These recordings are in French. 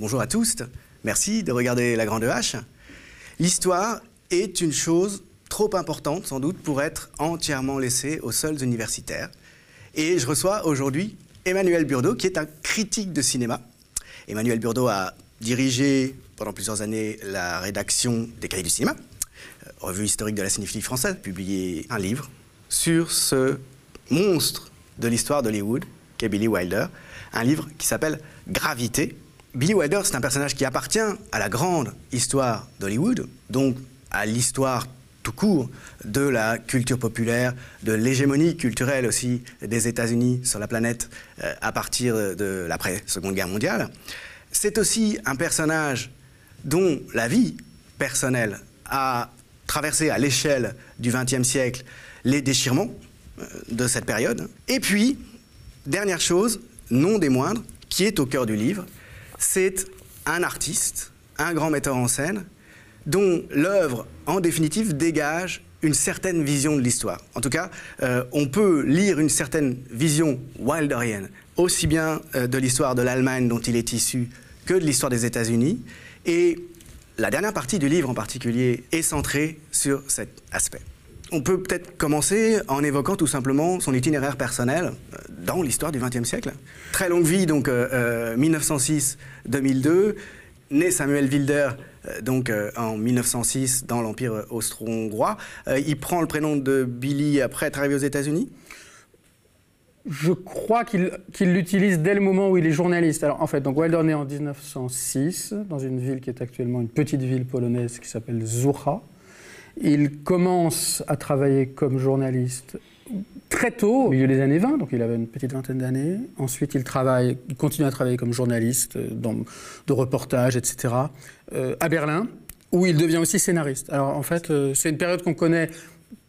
Bonjour à tous, merci de regarder La Grande Hache. L'histoire est une chose trop importante sans doute pour être entièrement laissée aux seuls universitaires. Et je reçois aujourd'hui Emmanuel Burdeau, qui est un critique de cinéma. Emmanuel Burdeau a dirigé pendant plusieurs années la rédaction des Cahiers du cinéma, euh, revue historique de la cinéphilie française, publié un livre sur ce monstre de l'histoire d'Hollywood, qu'est Billy Wilder, un livre qui s'appelle Gravité. Billy Wilder, c'est un personnage qui appartient à la grande histoire d'Hollywood, donc à l'histoire tout court de la culture populaire, de l'hégémonie culturelle aussi des États-Unis sur la planète euh, à partir de l'après-seconde guerre mondiale. C'est aussi un personnage dont la vie personnelle a traversé à l'échelle du XXe siècle les déchirements euh, de cette période. Et puis, dernière chose, non des moindres, qui est au cœur du livre, c'est un artiste, un grand metteur en scène, dont l'œuvre, en définitive, dégage une certaine vision de l'histoire. En tout cas, euh, on peut lire une certaine vision wilderienne, aussi bien euh, de l'histoire de l'Allemagne dont il est issu que de l'histoire des États-Unis. Et la dernière partie du livre en particulier est centrée sur cet aspect. On peut peut-être commencer en évoquant tout simplement son itinéraire personnel euh, dans l'histoire du XXe siècle. Très longue vie, donc 1906-2002, né Samuel Wilder euh, donc euh, en 1906 dans l'Empire austro-hongrois. Euh, il prend le prénom de Billy après être arrivé aux États-Unis? Je crois qu'il l'utilise dès le moment où il est journaliste. Alors en fait, donc Wilder naît en 1906 dans une ville qui est actuellement une petite ville polonaise qui s'appelle Zucha. Il commence à travailler comme journaliste très tôt, au milieu des années 20, donc il avait une petite vingtaine d'années. Ensuite, il, travaille, il continue à travailler comme journaliste, euh, dans, de reportages, etc., euh, à Berlin, où il devient aussi scénariste. Alors en fait, euh, c'est une période qu'on connaît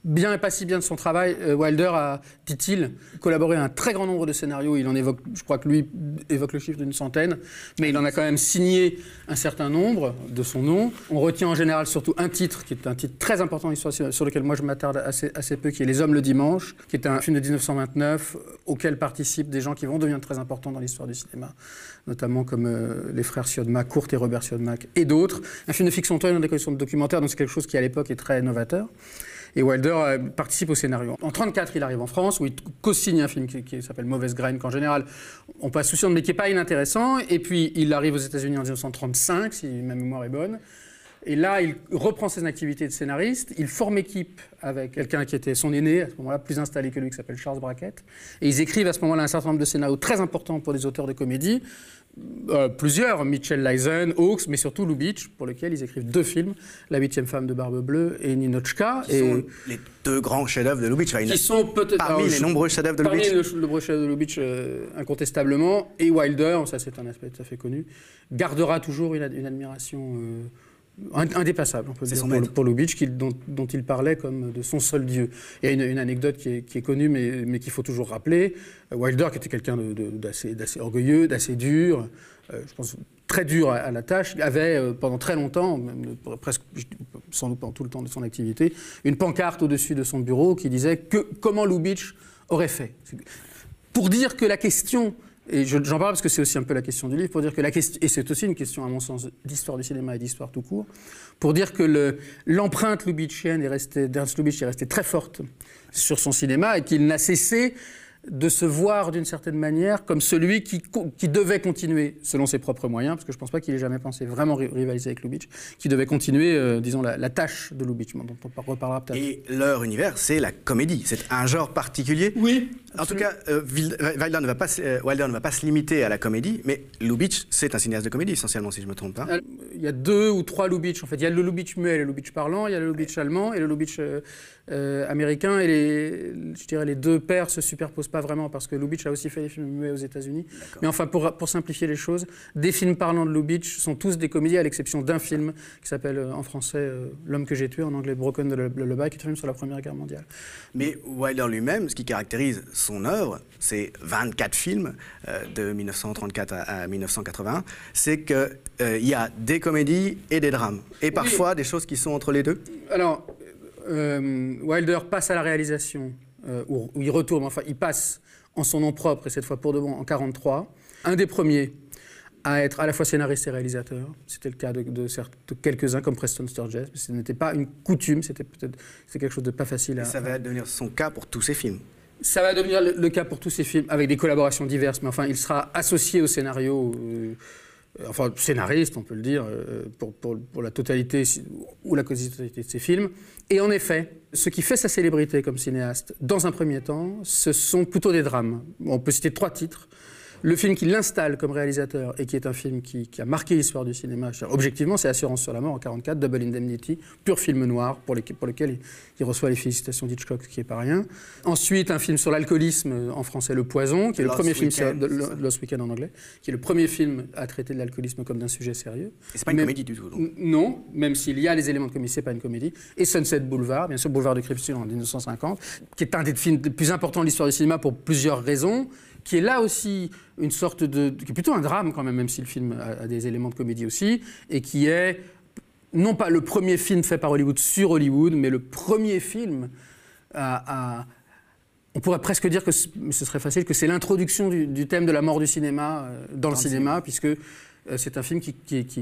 bien et pas si bien de son travail, euh, Wilder a, dit-il, collaboré à un très grand nombre de scénarios. Il en évoque, je crois que lui évoque le chiffre d'une centaine, mais il en a quand même signé un certain nombre de son nom. On retient en général surtout un titre, qui est un titre très important d'histoire, sur lequel moi je m'attarde assez, peu, qui est Les Hommes le Dimanche, qui est un film de 1929 auquel participent des gens qui vont devenir très importants dans l'histoire du cinéma, notamment comme euh, les frères Siodmak, Kurt et Robert Siodmak, et d'autres. Un film de fiction dans des conditions de documentaire, donc c'est quelque chose qui à l'époque est très novateur. Et Wilder euh, participe au scénario. En 1934, il arrive en France où il co-signe un film qui, s'appelle Mauvaise Graine, qu'en général on passe sous son mais qui n'est pas inintéressant. Et puis il arrive aux États-Unis en 1935, si ma mémoire est bonne. Et là, il reprend ses activités de scénariste. Il forme équipe avec quelqu'un qui était son aîné, à ce moment-là, plus installé que lui, qui s'appelle Charles Brackett. Et ils écrivent à ce moment-là un certain nombre de scénarios très importants pour des auteurs de comédie. Euh, plusieurs, Mitchell Leisen, Hawks, mais surtout Lubitsch, pour lequel ils écrivent deux films, La huitième femme de Barbe Bleue et Ninochka. Qui et sont les deux grands chefs-d'œuvre de Lubitsch. qui sont peut-être parmi les nombreux chefs-d'œuvre de Lubitsch. Parmi les nombreux chefs-d'œuvre de Lubitsch, euh, incontestablement. Et Wilder, ça c'est un aspect tout à fait connu, gardera toujours une, admiration. Euh, indépassable, on peut dire, pour, pour Lubitsch, dont, dont, il parlait comme de son seul dieu. Il y a une, anecdote qui est, qui est, connue, mais, mais qu'il faut toujours rappeler. Euh, Wilder, qui était quelqu'un d'assez orgueilleux, d'assez dur, euh, je pense très dur à, la tâche, avait euh, pendant très longtemps, presque sans doute pendant tout le temps de son activité, une pancarte au-dessus de son bureau qui disait que, comment Lubitsch aurait fait. Pour dire que la question et j'en parle parce que c'est aussi un peu la question du livre, pour dire que la question, et c'est aussi une question, à mon sens, d'histoire du cinéma et d'histoire tout court, pour dire que l'empreinte lubitchienne est restée, d'Ernst Lubitsch est restée très forte sur son cinéma et qu'il n'a cessé de se voir d'une certaine manière comme celui qui, qui, devait continuer, selon ses propres moyens, parce que je ne pense pas qu'il ait jamais pensé vraiment rivaliser avec Lubitsch, qui devait continuer, euh, disons, la, tâche de Lubitsch, dont on reparlera peut-être. Et leur univers, c'est la comédie. C'est un genre particulier. Oui. En tout cas, euh, Wilder, ne va pas, euh, Wilder ne va pas se limiter à la comédie, mais Lubitsch, c'est un cinéaste de comédie, essentiellement, si je ne me trompe pas. Il y a deux ou trois Lubitsch, en fait. Il y a le Lubitsch muet et le Lubitsch parlant, il y a le Lubitsch allemand et le Lubitsch américain, et les, je dirais les deux paires se superposent pas vraiment parce que Lubitsch a aussi fait des films muets aux États-Unis. Mais enfin, pour, pour, simplifier les choses, des films parlant de Lubitsch sont tous des comédies, à l'exception d'un film qui s'appelle euh, en français euh, L'homme que j'ai tué, en anglais Broken de Lullaby, qui est un film sur la Première Guerre mondiale. Mais Wilder lui-même, ce qui caractérise son œuvre, c'est 24 films euh, de 1934 à, 1981, c'est qu'il il y a des comédies et des drames, et parfois des choses qui sont entre les deux. Alors, Wilder passe à la réalisation euh, où il retourne, enfin il passe en son nom propre, et cette fois pour de bon en 43. Un des premiers à être à la fois scénariste et réalisateur. C'était le cas de, de, certes- de quelques-uns comme Preston Sturges, mais ce n'était pas une coutume, c'était peut-être quelque chose de pas facile à, Et ça va devenir son cas pour tous ses films. Ça va devenir le, cas pour tous ces films, avec des collaborations diverses, mais enfin, il sera associé au scénario, euh, euh, enfin, scénariste, on peut le dire, euh, pour, pour- pour la totalité ou la quasi-totalité de ses films. Et en effet, ce qui fait sa célébrité comme cinéaste, dans un premier temps, ce sont plutôt des drames. On peut citer trois titres. Le film qui l'installe comme réalisateur et qui est un film qui, qui a marqué l'histoire du cinéma, je- objectivement, c'est Assurance sur la mort en 44, Double Indemnity, pur film noir pour, lequel il, il reçoit les félicitations d'Hitchcock, qui est pas rien. Ensuite, un film sur l'alcoolisme, euh, en français Le Poison, qui est le premier film sur, de- Lost Weekend en anglais, qui est le premier film à traiter de l'alcoolisme comme d'un sujet sérieux. Et c'est pas une comédie du tout. donc. Non, même s'il y a les éléments de comédie, c'est pas une comédie. Et Sunset Boulevard, bien sûr, Boulevard de Crépuscule en 1950, qui est un des films les plus importants de l'histoire du cinéma pour plusieurs raisons, qui est là aussi une sorte de, qui est plutôt un drame quand même, même si le film a, a des éléments de comédie aussi, et qui est non pas le premier film fait par Hollywood sur Hollywood, mais le premier film à, à- on pourrait presque dire que ce serait facile que c'est l'introduction du, du thème de la mort du cinéma euh, dans, le cinéma, puisque c'est un film qui,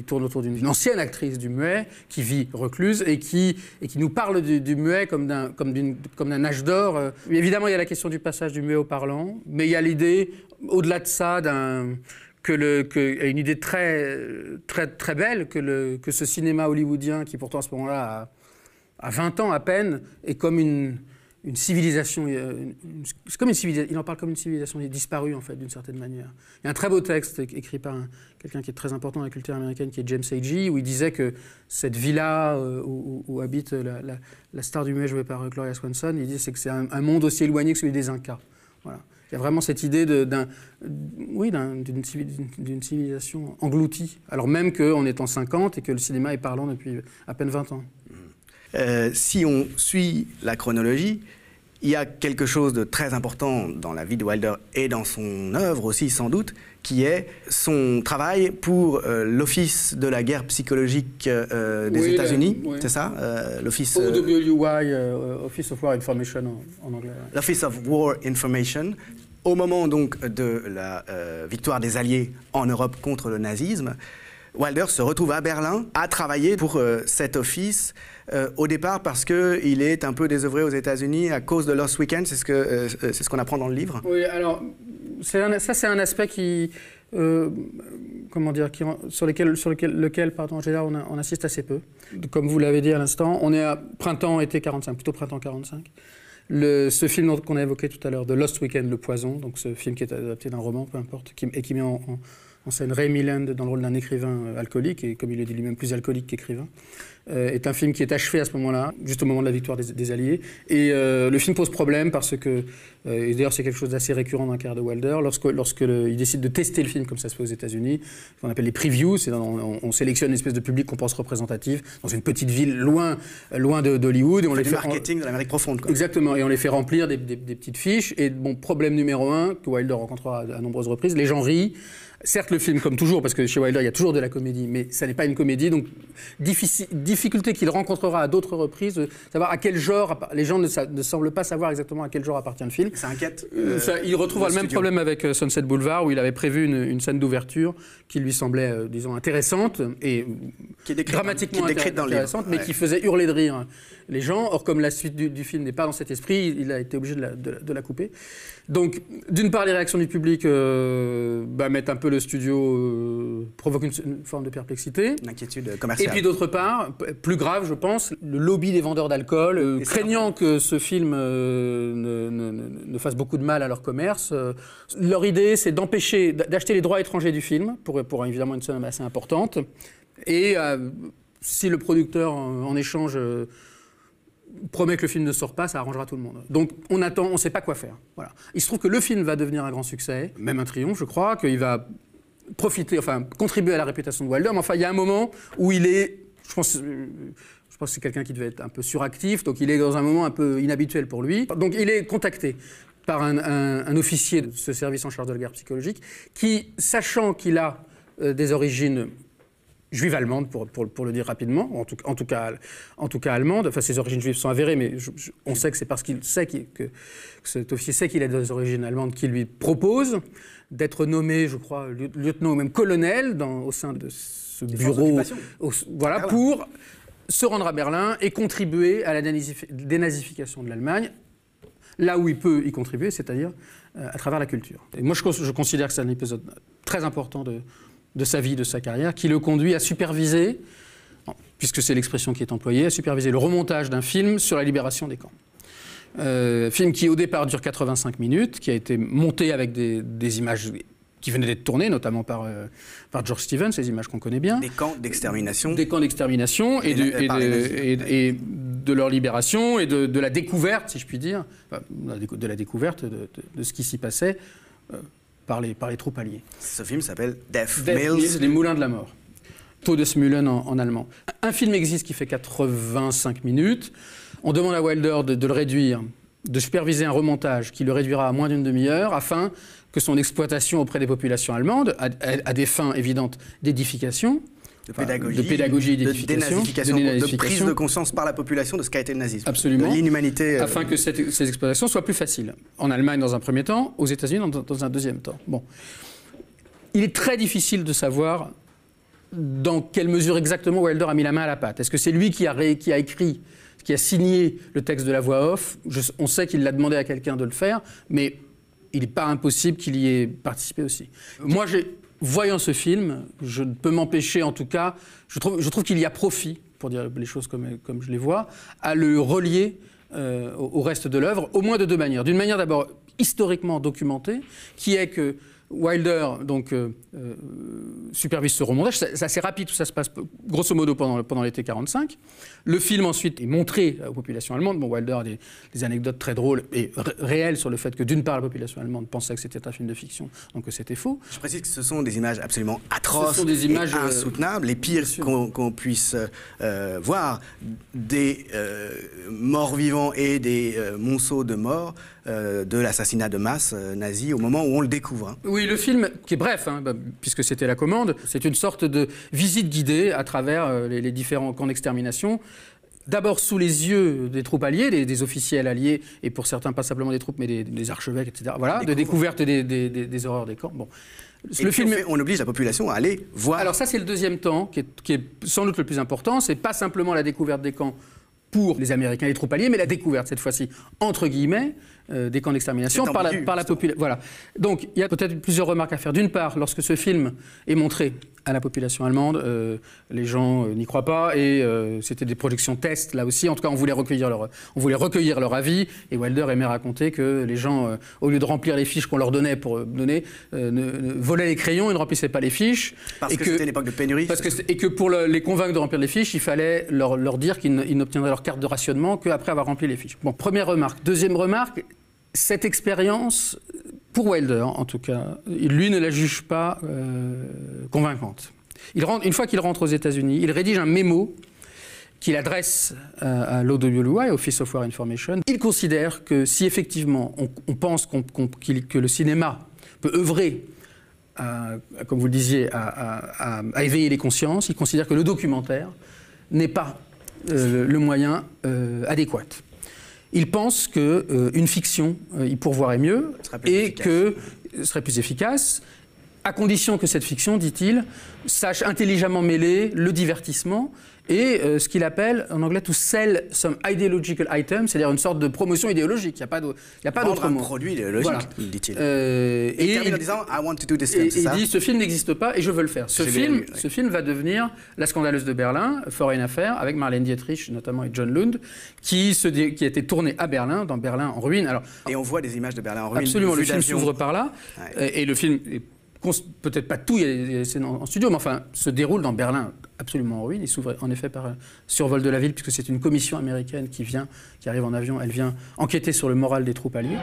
tourne autour d'une ancienne actrice du muet qui vit recluse et qui, nous parle du, muet comme d'un âge d'or. euh. Évidemment, il y a la question du passage du muet au parlant, mais il y a l'idée, au-delà de ça, d'un que le, une idée très, belle que, ce cinéma hollywoodien, qui pourtant à ce moment-là a, a 20 ans à peine, est comme une, civilisation. euh. Il en parle comme une civilisation disparue, en fait, d'une certaine manière. Il y a un très beau texte écrit par un- quelqu'un qui est très important dans la culture américaine, qui est James Agee, où il disait que cette villa euh, où, habite la, star du muet jouée par euh, Gloria Swanson, il c'est que c'est un, monde aussi éloigné que celui des Incas. Voilà. Il y a vraiment cette idée d'un, oui, d'un- d'une civi- d'une- d'une civilisation engloutie, alors même qu'en étant 50 et que le cinéma est parlant depuis à peine 20 ans. Euh, si on suit la chronologie, il y a quelque chose de très important dans la vie de Wilder et dans son œuvre aussi sans doute, qui est son travail pour euh, l'Office de la guerre psychologique euh, des Oui, États-Unis, oui. c'est ça Euh, L'Office euh, Office of War Information en, en anglais. l'Office of War Information, au moment donc de la victoire des Alliés en Europe contre le nazisme, Wilder se retrouve à Berlin à travailler pour euh, cet office. euh, au départ parce qu'il est un peu désœuvré aux États-Unis à cause de Lost Weekend, c'est ce euh, c'est ce qu'on apprend dans le livre. Oui, alors ça c'est un aspect qui, comment dire, sur lequel, sur lequel, lequel pardon, en général, on, on assiste assez peu. Comme vous l'avez dit à l'instant, on est à printemps-été 45, plutôt printemps 45. Le, ce film qu'on a évoqué tout à l'heure, de Lost Weekend, Le Poison, donc ce film qui est adapté d'un roman, peu importe, et qui met en- en scène Ray Milland dans le rôle d'un écrivain euh, alcoolique, et comme il le dit lui-même, plus alcoolique qu'écrivain, est un film qui est achevé à ce moment-là, juste au moment de la victoire des, des Alliés. Et euh, le film pose problème parce que, euh, et d'ailleurs c'est quelque chose d'assez récurrent dans la carrière de Wilder, lorsque, lorsque le- il décide de tester le film comme ça se fait aux États-Unis, ce qu'on appelle les previews, c'est on, on sélectionne une espèce de public qu'on pense représentatif dans une petite ville loin, loin d'Hollywood, et on On les fait marketing de l'Amérique profonde. Quoi. Exactement, et on les fait remplir des, des- des petites fiches. Et bon, problème numéro un, que Wilder rencontrera à, à nombreuses reprises, les gens rient. Certes, le film, comme toujours, parce que chez Wilder, il y a toujours de la comédie, mais ça n'est pas une comédie, donc diffici- difficulté qu'il rencontrera à d'autres reprises, de savoir à quel genre, les gens ne, semblent pas savoir exactement à quel genre appartient le film. Ça inquiète. Euh, euh, ça, il retrouvera le le même problème avec euh, Sunset Boulevard, où il avait prévu une, une scène d'ouverture qui lui semblait, euh, disons, intéressante et Qui est décrite dans- dramatiquement qui est décrite dans le livre. intéressante, mais Ouais. qui faisait hurler de rire les gens. Or, comme la suite du, du film n'est pas dans cet esprit, il a été obligé de la, de la- de la couper. Donc, d'une part, les réactions du public euh, bah, mettent un peu le studio, euh, provoquent une, une forme de perplexité. Une inquiétude Et commerciale. puis d'autre part, plus grave, je pense, le lobby des vendeurs d'alcool, euh, Et craignant que ce film euh, ne, ne- ne- fasse beaucoup de mal à leur commerce, euh, leur idée, c'est d'empêcher, d'acheter les droits étrangers du film, pour, pour évidemment une somme assez importante. Et euh, si le producteur, en, en échange, euh, promet que le film ne sort pas, ça arrangera tout le monde. Donc on attend, on ne sait pas quoi faire. Voilà. Il se trouve que le film va devenir un grand succès, même un triomphe, je crois, qu'il va profiter, enfin contribuer à la réputation de Wilder. Mais enfin, il y a un moment où il est, je pense, euh, je pense que c'est quelqu'un qui devait être un peu suractif, donc il est dans un moment un peu inhabituel pour lui. Donc il est contacté par un, officier de ce service en charge de la guerre psychologique, qui, sachant qu'il a euh, des origines juive allemande, pour, pour, pour, le dire rapidement, en tout, en, tout cas, en tout cas allemande. Enfin, ses origines juives sont avérées, mais on sait que c'est parce qu'il sait que, que, cet officier sait qu'il a des origines allemandes qu'il lui propose d'être nommé, je crois, lieutenant ou même colonel dans, au sein de ce bureau, au, voilà, ah pour se rendre à Berlin et contribuer à la dénazification de l'Allemagne, là où il peut y contribuer, c'est-à-dire euh, à travers la culture. Et moi, je, je considère que c'est un épisode très important de, de sa vie, de sa carrière, qui le conduit à superviser, puisque c'est l'expression qui est employée, à superviser le remontage d'un film sur la libération des camps. Euh, film qui au départ dure 85 minutes, qui a été monté avec des, des images qui venaient d'être tournées, notamment par, euh, par George Stevens, ces images qu'on connaît bien. Des camps d'extermination. Des camps d'extermination et, et, de leur libération et de, la découverte, si je puis dire, de la découverte de, ce qui s'y passait. Par les, par les troupes alliées. Ce film s'appelle Death, Death Mills. Les Moulins de la Mort. Todesmühlen en, en allemand. Un film existe qui fait 85 minutes. On demande à Wilder de, de le réduire, de superviser un remontage qui le réduira à moins d'une demi-heure afin que son exploitation auprès des populations allemandes, à, à, à des fins évidentes d'édification, de pédagogie, de, pédagogie, de dénazification, de, prise de conscience par la population de ce qu'a été le nazisme. Absolument. De l'inhumanité. Euh... Afin que cette, ces exploitations soient plus faciles. En Allemagne dans un premier temps, aux États-Unis dans, dans, un deuxième temps. Bon. Il est très difficile de savoir dans quelle mesure exactement Wilder a mis la main à la pâte. Est-ce que c'est lui qui a, ré, qui a écrit, qui a signé le texte de la voix off? Je, On sait qu'il l'a demandé à quelqu'un de le faire, mais il n'est pas impossible qu'il y ait participé aussi. Moi, j'ai voyant ce film, je ne peux m'empêcher, en tout cas, je trouve, qu'il y a profit, pour dire les choses comme, je les vois, à le relier euh, au, reste de l'œuvre, au moins de deux manières. D'une manière d'abord historiquement documentée, qui est que Wilder donc, euh, euh, supervise ce remontage. C'est assez rapide, tout ça se passe grosso modo pendant, pendant l'été 45. Le film ensuite est montré aux populations allemandes. Bon, Wilder a des, des anecdotes très drôles et réelles sur le fait que d'une part la population allemande pensait que c'était un film de fiction, donc que c'était faux. Je précise que ce sont des images absolument atroces, ce sont des images et insoutenables, les pires qu'on qu puisse euh, voir, des euh, morts vivants et des euh, monceaux de morts euh, de l'assassinat de masse nazi au moment où on le découvre. Hein. Oui, le film, qui est bref, hein, bah, puisque c'était la commande, c'est une sorte de visite guidée à travers les, les différents camps d'extermination d'abord sous les yeux des troupes alliées, des, des, officiels alliés, et pour certains pas simplement des troupes, mais des, des archevêques, etc. Voilà, de découverte des, des, horreurs des camps. Bon. Et le film, on, fait, on, oblige la population à aller voir. Alors ça, c'est le deuxième temps, qui est, qui est, sans doute le plus important. C'est pas simplement la découverte des camps pour les Américains et les troupes alliées, mais la découverte cette fois-ci entre guillemets euh, des camps d'extermination par la, par la population. Voilà. Donc il y a peut-être plusieurs remarques à faire. D'une part, lorsque ce film est montré à la population allemande. Euh, les gens euh, n'y croient pas et c'était des projections test là aussi. En tout cas, on voulait recueillir leur, on voulait recueillir leur avis et Wilder aimait raconter que les gens, au lieu de remplir les fiches qu'on leur donnait pour donner, ne, ne, volaient les crayons et ne remplissaient pas les fiches. Parce et que, que c'était l'époque de pénurie. Parce que, et que pour le, les convaincre de remplir les fiches, il fallait leur, leur dire qu'ils n'obtiendraient leur carte de rationnement qu'après avoir rempli les fiches. Bon, première remarque. Deuxième remarque, cette expérience pour Wilder, en tout cas, lui ne la juge pas euh, convaincante. Une fois qu'il rentre aux États-Unis, il rédige un mémo qu'il adresse euh, à l'OWI, Office of War Information. Il considère que si effectivement on, pense que le cinéma peut œuvrer, à, comme vous le disiez, à, éveiller les consciences, il considère que le documentaire n'est pas euh, le moyen euh, adéquat il pense qu'une euh, fiction euh, y pourvoirait mieux et efficace. que serait plus efficace, à condition que cette fiction, dit-il, sache intelligemment mêler le divertissement et euh, ce qu'il appelle en anglais to sell some ideological item, c'est-à-dire une sorte de promotion idéologique. Il n'y a pas d'autre mot. un produit idéologique, voilà. dit-il. Euh, et, et il termine en disant I want to do this film, Il dit ce film n'existe pas et je veux le faire. Ce film, lu, ouais. ce film va devenir La scandaleuse de Berlin, Foreign Affair, avec Marlène Dietrich notamment et John Lund, qui, se qui a été tourné à Berlin, dans Berlin en ruine. Alors, et on voit des images de Berlin en ruine. Absolument, le film s'ouvre par là. Ouais. Et le film est peut-être pas tout, il y a des scènes en studio, mais enfin, se déroule dans Berlin absolument en ruine. Il s'ouvre en effet par survol de la ville, puisque c'est une commission américaine qui vient, qui arrive en avion, elle vient enquêter sur le moral des troupes alliées.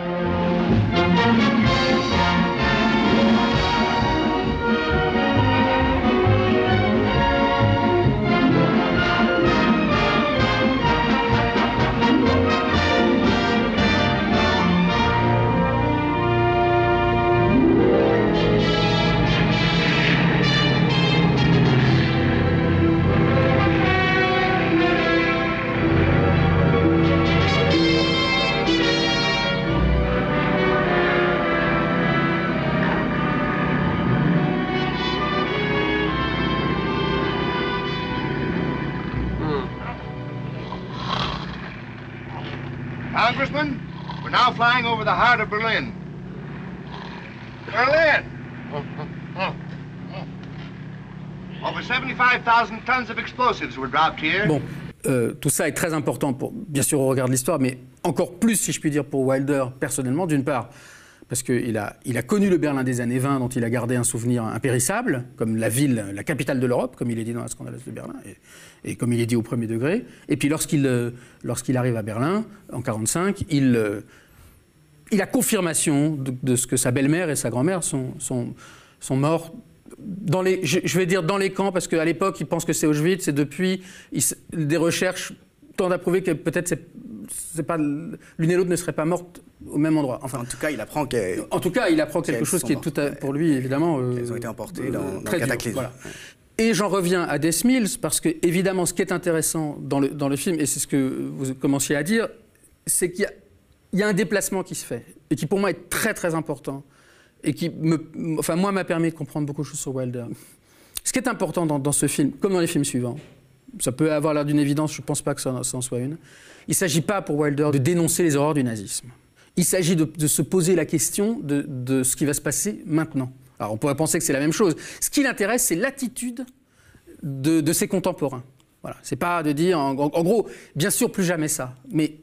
The heart of Berlin. Berlin! Over 75,000 tons of explosives were dropped here. Bon, euh, tout ça est très important, pour, bien sûr, au regard de l'histoire, mais encore plus, si je puis dire, pour Wilder personnellement, d'une part, parce qu'il a, il a connu le Berlin des années 20, dont il a gardé un souvenir impérissable, comme la ville, la capitale de l'Europe, comme il est dit dans la scandaleuse de Berlin, et, et comme il est dit au premier degré. Et puis lorsqu'il euh, lorsqu'il arrive à Berlin, en 1945, il, euh, il a confirmation de, de ce que sa belle-mère et sa grand-mère sont, sont, sont morts dans les, je, vais dire dans les camps, parce qu'à l'époque, ils pensent que c'est Auschwitz, et depuis, ils des recherches tendent à prouver que peut-être c'est, pas, l'une et l'autre ne seraient pas mortes au même endroit. Enfin, En tout cas, il apprend qu'elles en tout cas, il apprend quelque chose qui est tout à, pour lui, évidemment. euh, ont été emportées dans, dans le cataclysme. voilà. Et j'en reviens à Death Mills, parce que, évidemment, ce qui est intéressant dans le, dans le film, et c'est ce que vous commenciez à dire, c'est qu'il y a, il y a un déplacement qui se fait, et qui pour moi est très très important, et qui, me, enfin, moi, m'a permis de comprendre beaucoup de choses sur Wilder. Ce qui est important dans, ce film, comme dans les films suivants, ça peut avoir l'air d'une évidence, je ne pense pas que ça, en- soit une, il ne s'agit pas pour Wilder de dénoncer les horreurs du nazisme. Il s'agit de, se poser la question de, ce qui va se passer maintenant. Alors on pourrait penser que c'est la même chose. Ce qui l'intéresse, c'est l'attitude de, de ses contemporains. Voilà. C'est pas de dire, en, en gros, bien sûr, plus jamais ça. Mais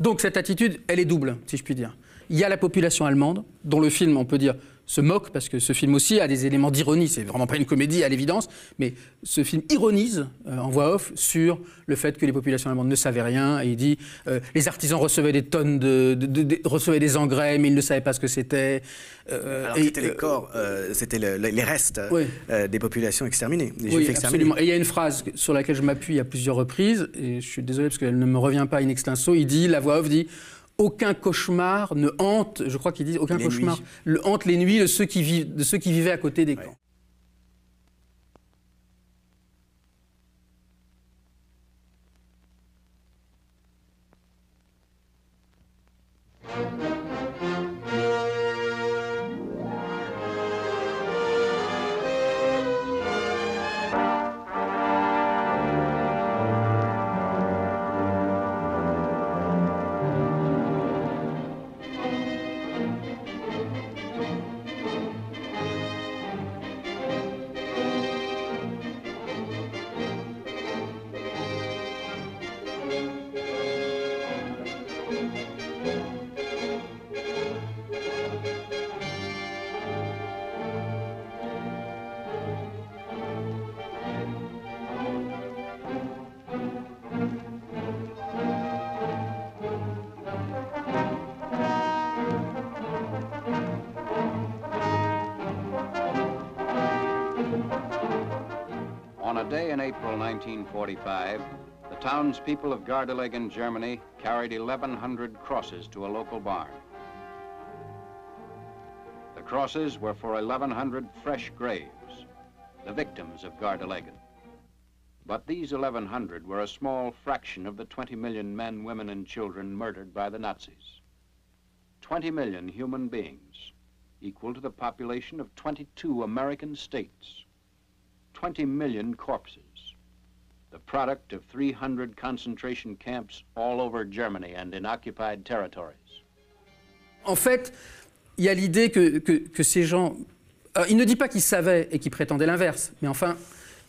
donc cette attitude, elle est double, si je puis dire. Il y a la population allemande, dont le film, on peut dire, se moque, parce que ce film aussi a des éléments d'ironie. C'est vraiment pas une comédie à l'évidence, mais ce film ironise euh, en voix off sur le fait que les populations allemandes ne savaient rien. Et il dit euh, les artisans recevaient des tonnes de, de- de- de- recevaient des engrais, mais ils ne savaient pas ce que c'était. Euh, Alors et, c'était les euh, corps, c'était le- le- les restes Oui. des populations exterminées, des Oui, absolument. Et il y a une phrase sur laquelle je m'appuie à plusieurs reprises, et je suis désolé parce qu'elle ne me revient pas in extenso. Il dit, la voix off dit aucun cauchemar ne hante, je crois qu'il dit aucun Les cauchemar nuits. le hante les nuits de ceux qui, vivent, de ceux qui vivaient à côté des camps. Day in April 1945, the townspeople of Gardelegen, Germany, carried 1,100 crosses to a local barn. The crosses were for 1,100 fresh graves, the victims of Gardelegen. But these 1,100 were a small fraction of the 20 million men, women, and children murdered by the Nazis. 20 million human beings, equal to the population of 22 American states. 20 million corpses, the product of 300 concentration camps all over Germany and in occupied territories. En fait, il y a l'idée que, que- que ces gens. Alors, il ne dit pas qu'ils savaient et qu'ils prétendaient l'inverse, mais enfin,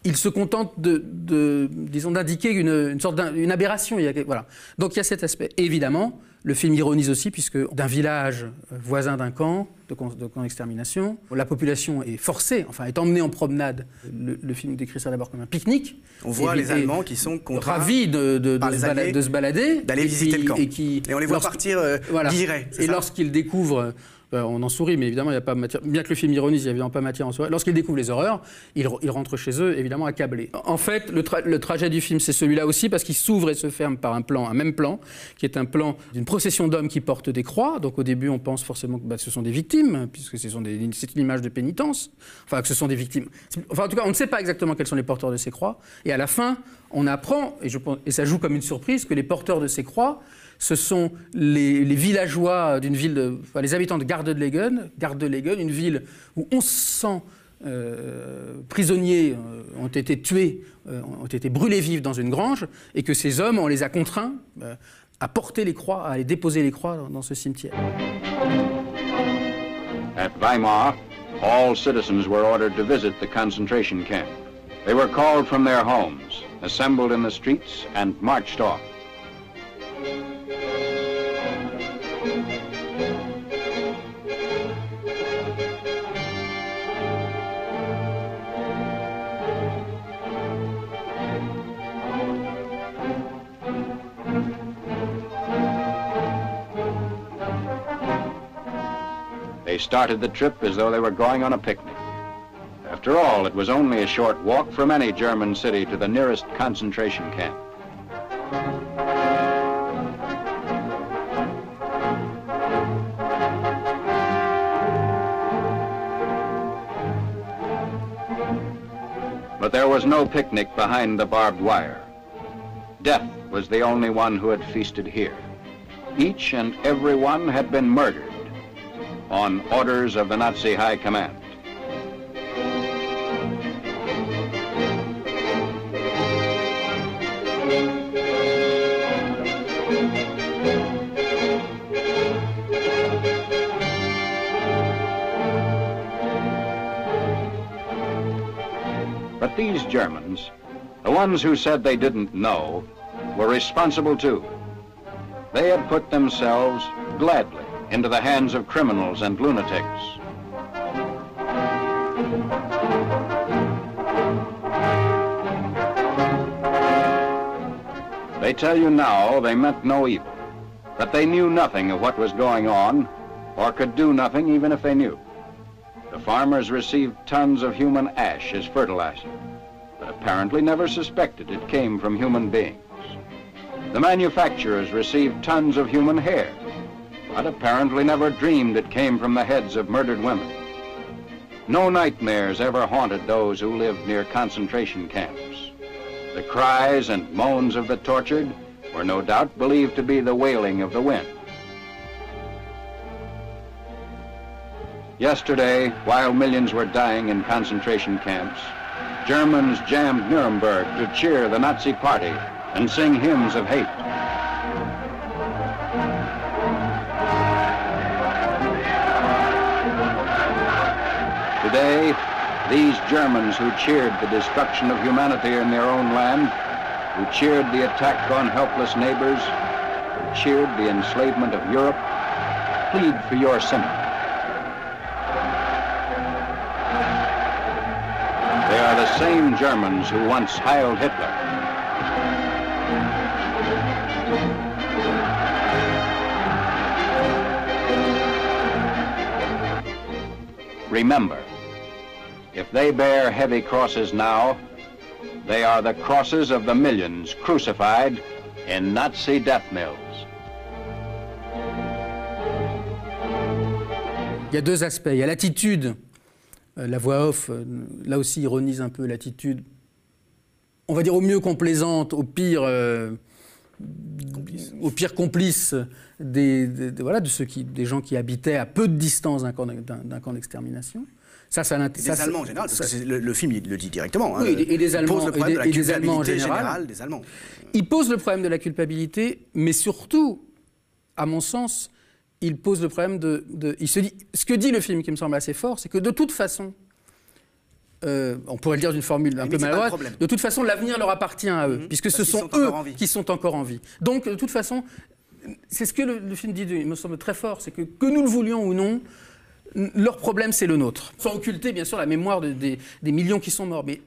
il se contente de, de- disons, d'indiquer une, une sorte d'in- une aberration. Il y a, voilà. Donc il y a cet aspect. Et évidemment, le film ironise aussi, puisque d'un village euh, voisin d'un camp, de camp de camp d'extermination, la population est forcée, enfin, est emmenée en promenade. Le, le film décrit ça d'abord comme un pique-nique. On voit les Allemands qui sont ravis de, de- se de balader. d'aller visiter le camp. Et, qui, Et on les voit partir euh, voilà. Et lorsqu'ils découvrent, euh, on en sourit, mais évidemment, il n'y a pas matière. Bien que le film ironise, il n'y a évidemment pas matière en soi. Lorsqu'ils découvrent les horreurs, ils, re- ils rentrent chez eux, évidemment, accablés. En fait, le, tra- le trajet du film, c'est celui-là aussi, parce qu'il s'ouvre et se ferme par un plan, un même plan, qui est un plan d'une procession d'hommes qui portent des croix. Donc au début, on pense forcément que bah, ce sont des victimes, puisque c'est une image de pénitence. Enfin, que ce sont des victimes. Enfin, en tout cas, on ne sait pas exactement quels sont les porteurs de ces croix. Et à la fin, on apprend, et ça joue comme une surprise, que les porteurs de ces croix, ce sont les, les villageois d'une ville, de, enfin, les habitants de Gardelegen, Gardelegen, une ville où 1100 euh, prisonniers euh, ont été tués, euh, ont été brûlés vifs dans une grange, et que ces hommes, on les a contraints, euh, à porter les croix, à aller déposer les croix dans, dans ce cimetière. At Weimar, all citizens were ordered to visit the concentration camp. They were called from their homes, assembled in the streets, and marched off. They started the trip as though they were going on a picnic. After all, it was only a short walk from any German city to the nearest concentration camp. But there was no picnic behind the barbed wire. Death was the only one who had feasted here. Each and every one had been murdered on orders of the Nazi High Command. But these Germans, the ones who said they didn't know, were responsible too. They had put themselves gladly into the hands of criminals and lunatics. They tell you now they meant no evil, that they knew nothing of what was going on, or could do nothing even if they knew. The farmers received tons of human ash as fertilizer, but apparently never suspected it came from human beings. The manufacturers received tons of human hair, but apparently never dreamed it came from the heads of murdered women. No nightmares ever haunted those who lived near concentration camps. The cries and moans of the tortured were no doubt believed to be the wailing of the wind. Yesterday, while millions were dying in concentration camps, Germans jammed Nuremberg to cheer the Nazi party and sing hymns of hate. Today, these Germans who cheered the destruction of humanity in their own land, who cheered the attack on helpless neighbors, who cheered the enslavement of Europe, plead for your sympathy. They are the same Germans who once hailed Hitler. Remember, if they bear heavy crosses now, they are the crosses of the millions crucified in Nazi death mills. Il y a deux aspects. Il y a l'attitude. Euh, la voix off, euh, là aussi, ironise un peu l'attitude, on va dire au mieux complaisante, au pire, euh, au pire complice de ceux qui, des gens qui habitaient à peu de distance d'un camp d'extermination. Ça, ça, l'int- Des Allemands en général, parce ça- que le, le film il le dit directement. hein, Oui, et et des Allemands- pose le problème et de la et Allemands en culpabilité général. générale des Allemands. Il pose le problème de la culpabilité, mais surtout, à mon sens, il pose le problème de. de- il se dit, ce que dit le film, qui me semble assez fort, c'est que de toute façon, euh, on pourrait le dire d'une formule un Mais peu maladroite, de toute façon, l'avenir leur appartient à eux, puisque ce sont sont eux qui sont encore en vie. Donc, de toute façon, c'est ce que le, le film dit, il me semble très fort, c'est que que nous le voulions ou non, leur problème, c'est le nôtre. Sans occulter, bien sûr, la mémoire de- des, des millions qui sont morts, mais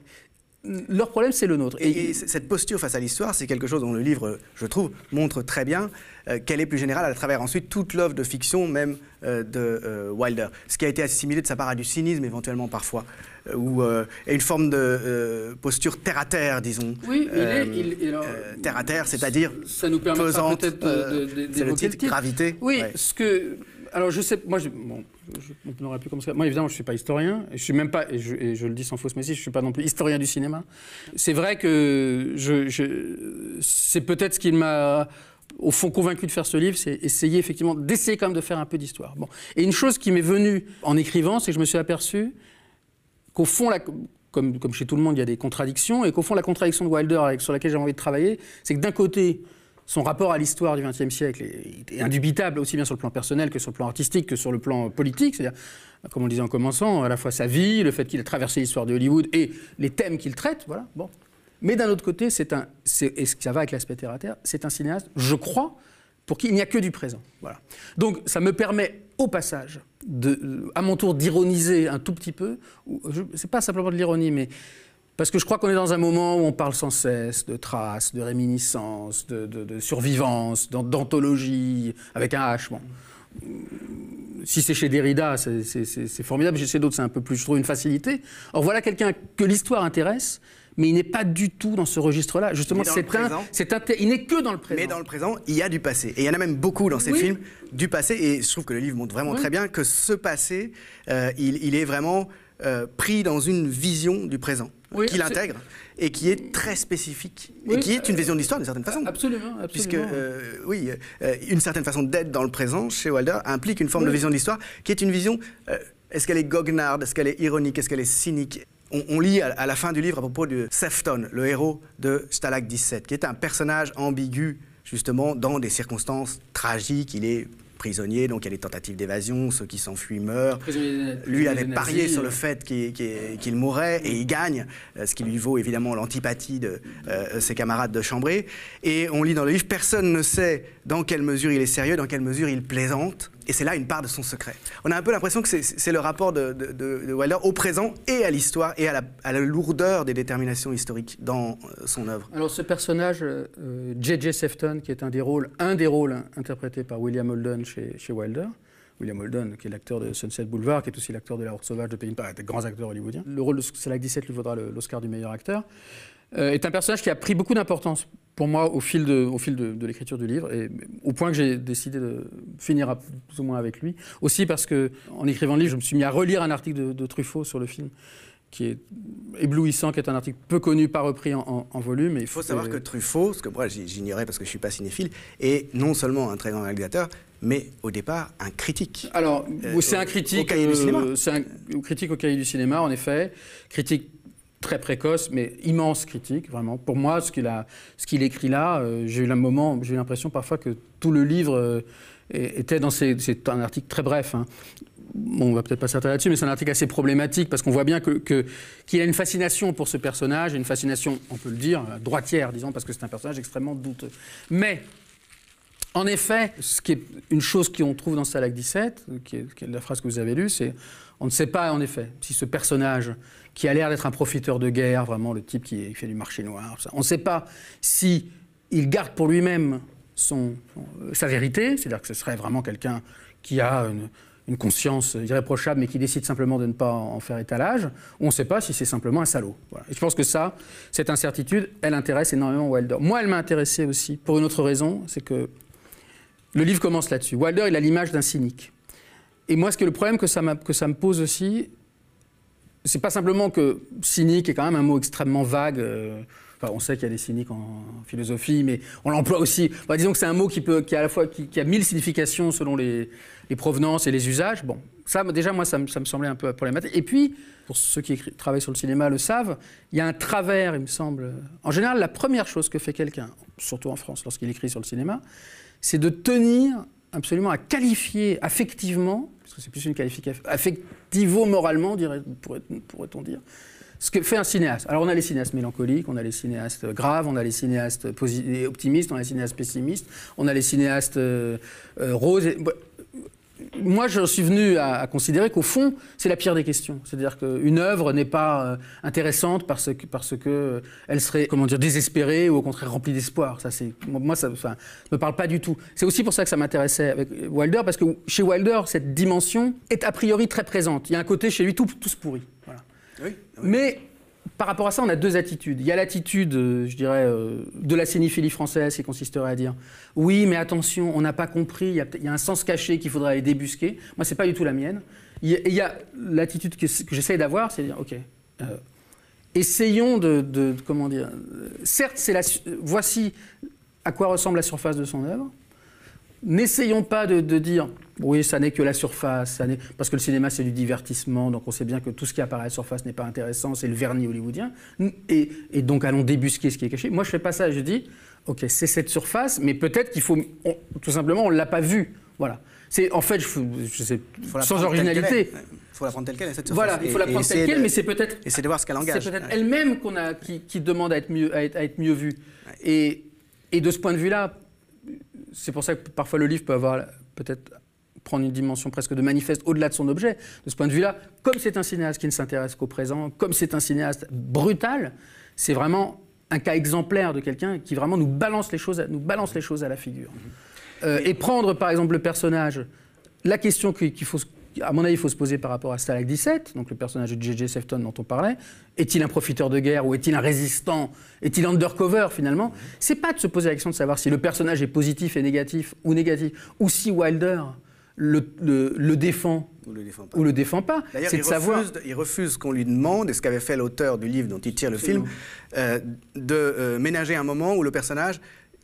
leur problème, c'est le nôtre. Et, cette posture face à l'histoire, c'est quelque chose dont le livre, je trouve, montre très bien, euh, qu'elle est plus générale à travers ensuite toute l'œuvre de fiction, même euh, de euh, Wilder. Ce qui a été assimilé de sa part à du cynisme, éventuellement parfois, euh, ou euh, et une forme de euh, posture terre à terre, disons. Oui, il est- il- il- alors, terre à terre, c'est-à-dire ça nous permettra pesante, peut-être de- de- de- c'est le titre, Gravité. Oui, Ouais. ce que. Alors, je sais. Moi, je, bon, je, on n'aurait plus comme ça. Moi, évidemment, je ne suis pas historien. Je suis même pas. Et je, le dis sans fausse messie, je ne suis pas non plus historien du cinéma. C'est vrai que je, c'est peut-être ce qui m'a. Au fond, convaincu de faire ce livre, c'est essayer effectivement d'essayer quand même de faire un peu d'histoire. Bon. Et une chose qui m'est venue en écrivant, c'est que je me suis aperçu qu'au fond, comme, chez tout le monde, il y a des contradictions, et qu'au fond, la contradiction de Wilder sur laquelle j'ai envie de travailler, c'est que d'un côté, son rapport à l'histoire du XXe siècle est, indubitable, aussi bien sur le plan personnel que sur le plan artistique, que sur le plan politique. C'est-à-dire, comme on le disait en commençant, à la fois sa vie, le fait qu'il a traversé l'histoire de Hollywood et les thèmes qu'il traite. Voilà, bon. Mais d'un autre côté, c'est un, et ça va avec l'aspect terre à terre, c'est un cinéaste, je crois, pour qui il n'y a que du présent. Voilà. Donc ça me permet au passage, euh, à mon tour, d'ironiser un tout petit peu. C'est pas simplement de l'ironie, mais parce que je crois qu'on est dans un moment où on parle sans cesse de traces, de réminiscences, de, de- de survivance, d'an- d'anthologie, avec un H. Bon. Si c'est chez Derrida, c'est- formidable. Chez d'autres, c'est un peu plus, je trouve, une facilité. Or, voilà quelqu'un que l'histoire intéresse, mais il n'est pas du tout dans ce registre-là. Justement, c'est un, un- il n'est que dans le présent. Mais dans le présent, il y a du passé. Et il y en a même beaucoup dans ces Oui. films du passé. Et je trouve que le livre montre vraiment Oui. très bien que ce passé, euh, il, il est vraiment euh, pris dans une vision du présent Oui, qu'il intègre et qui est très spécifique et qui est une vision de l'histoire d'une certaine façon. Absolument, absolument. Puisque, euh, oui, euh, une certaine façon d'être dans le présent chez Wilder implique une forme de vision de l'histoire qui est une vision. euh, est-ce qu'elle est goguenarde Est-ce qu'elle est ironique Est-ce qu'elle est cynique? On, on lit à, à la fin du livre à propos de Sefton, le héros de Stalag 17, qui est un personnage ambigu, justement, dans des circonstances tragiques. Il est prisonnier, donc il y a des tentatives d'évasion, ceux qui s'enfuient meurent. Lui avait parié sur le euh. fait qu'il mourrait et il gagne, euh, ce qui lui vaut évidemment l'antipathie de euh, ses camarades de chambrée. Et on lit dans le livre, personne ne sait dans quelle mesure il est sérieux, dans quelle mesure il plaisante. Et c'est là une part de son secret. On a un peu l'impression que c'est- le rapport de, de- de- de Wilder au présent et à l'histoire et à la, lourdeur des déterminations historiques dans euh, son œuvre. Alors ce personnage, euh, euh, J.J. Sefton, qui est un des rôles, un des rôles interprétés par William Holden chez, Wilder. William Holden, qui est l'acteur de Sunset Boulevard, qui est aussi l'acteur de La Horte Sauvage de Payne Park, des grands acteurs hollywoodiens. Le rôle de Stalag 17 lui vaudra l'Oscar du meilleur acteur. Euh, est un personnage qui a pris beaucoup d'importance pour moi au fil de, au fil de, de l'écriture du livre, et au point que j'ai décidé de finir à- plus ou moins avec lui. Aussi parce que, en écrivant le livre, je me suis mis à relire un article de, de Truffaut sur le film, qui est éblouissant, qui est un article peu connu, pas repris en, en- en volume. Il faut savoir que Truffaut, ce que moi j'ig- j'ignorais parce que je ne suis pas cinéphile, est non seulement un très grand réalisateur, mais au départ un critique. Alors, Euh, c'est au- un critique au cahier du cinéma. C'est un critique au cahier du cinéma, en effet. Critique très précoce, mais immense critique, vraiment. Pour moi, ce qu'il qu'il écrit là, euh, j'ai eu moment, j'ai eu l'impression parfois que tout le livre euh, était dans ces, c'est un article très bref. hein. Bon, on va peut-être pas s'attarder là-dessus, mais c'est un article assez problématique parce qu'on voit bien que, que- qu'il a une fascination pour ce personnage, une fascination, on peut le dire, droitière, disons, parce que c'est un personnage extrêmement douteux. Mais en effet, ce qui est une chose qu'on trouve dans Stalag 17, qui qui est la phrase que vous avez lue, c'est on ne sait pas en effet si ce personnage qui a l'air d'être un profiteur de guerre, vraiment le type qui, fait du marché noir, on ne sait pas si il garde pour lui-même son, euh, sa vérité, c'est-à-dire que ce serait vraiment quelqu'un qui a une, conscience irréprochable mais qui décide simplement de ne pas en faire étalage, on ne sait pas si c'est simplement un salaud. Et je pense que ça, cette incertitude, elle intéresse énormément Wilder. Moi, elle m'a intéressé aussi pour une autre raison, c'est que le livre commence là-dessus. Wilder, il a l'image d'un cynique. Et moi, ce que le problème que ça, que ça me pose aussi, c'est pas simplement que cynique est quand même un mot extrêmement vague. euh, enfin, on sait qu'il y a des cyniques en philosophie, mais on l'emploie aussi. Enfin, disons que c'est un mot qui, peut, qui, a à la fois, qui, a mille significations selon les, provenances et les usages. Bon, ça, déjà, moi, ça, me- ça me semblait un peu problématique. Et puis, pour ceux qui travaillent sur le cinéma le savent, il y a un travers, il me semble. En général, la première chose que fait quelqu'un, surtout en France, lorsqu'il écrit sur le cinéma, c'est de tenir absolument à qualifier affectivement, parce que c'est plus une qualification, dirait- pourrait- pourrait-on dire, ce que fait un cinéaste? Alors on a les cinéastes mélancoliques, on a les cinéastes graves, on a les cinéastes optimistes, on a les cinéastes pessimistes, on a les cinéastes euh, euh, roses. Moi, je suis venu à, à considérer qu'au fond, c'est la pire des questions. C'est-à-dire qu'une œuvre n'est pas euh, intéressante parce que, parce que euh, elle serait, comment dire, désespérée ou au contraire remplie d'espoir. Ça, c'est, moi, ça, enfin, me parle pas du tout. C'est aussi pour ça que ça m'intéressait avec Wilder, parce que chez Wilder, cette dimension est a priori très présente. Il y a un côté chez lui tout, tout se pourrit. Voilà. Oui. Mais par rapport à ça, on a deux attitudes. Il y a l'attitude, euh, je dirais, euh, de la cinéphilie française qui consisterait à dire oui, mais attention, on n'a pas compris, il y, a, un sens caché qu'il faudrait aller débusquer. Moi, c'est pas du tout la mienne. A, il y a l'attitude que, j'essaye d'avoir, c'est de dire ok, euh, essayons de, comment dire. certes, la, voici à quoi ressemble la surface de son œuvre. N'essayons pas de dire oui, ça n'est que la surface, ça parce que le cinéma c'est du divertissement, donc on sait bien que tout ce qui apparaît à la surface n'est pas intéressant, c'est le vernis hollywoodien, et, et donc allons débusquer ce qui est caché. Moi je fais pas ça, je dis Ok, c'est cette surface, mais peut-être qu'il faut, on- tout simplement, on l'a pas vue. Voilà. C'est en fait, je, je sais, sans originalité. Il faut la prendre telle qu'elle cette surface. Voilà, il faut Et- la et prendre telle quelle, de- mais c'est peut-être Essayer de voir ce qu'elle engage. c'est peut-être Ouais. elle-même qu'on a, qui, qui demande à être mieux, à être, à être mieux vue. Et, et de ce point de vue-là, c'est pour ça que parfois le livre peut avoir peut-être prendre une dimension presque de manifeste au-delà de son objet. De ce point de vue-là, comme c'est un cinéaste qui ne s'intéresse qu'au présent, comme c'est un cinéaste brutal, c'est vraiment un cas exemplaire de quelqu'un qui vraiment nous balance les choses, à, nous balance les choses à la figure. Euh, et prendre par exemple le personnage, la question qu'il faut, à mon avis, il faut se poser par rapport à Stalag 17, donc le personnage de J.J. Sefton dont on parlait, est-il un profiteur de guerre ou est-il un résistant Est-il undercover finalement? C'est pas de se poser la question de savoir si le personnage est positif et négatif ou négatif, ou si Wilder le, le- le défend Ou le défend pas. ou le défend pas. D'ailleurs, C'est il, de savoir. refuse, il refuse qu'on lui demande, et ce qu'avait fait l'auteur du livre dont il tire le film, euh, de euh, ménager un moment où le personnage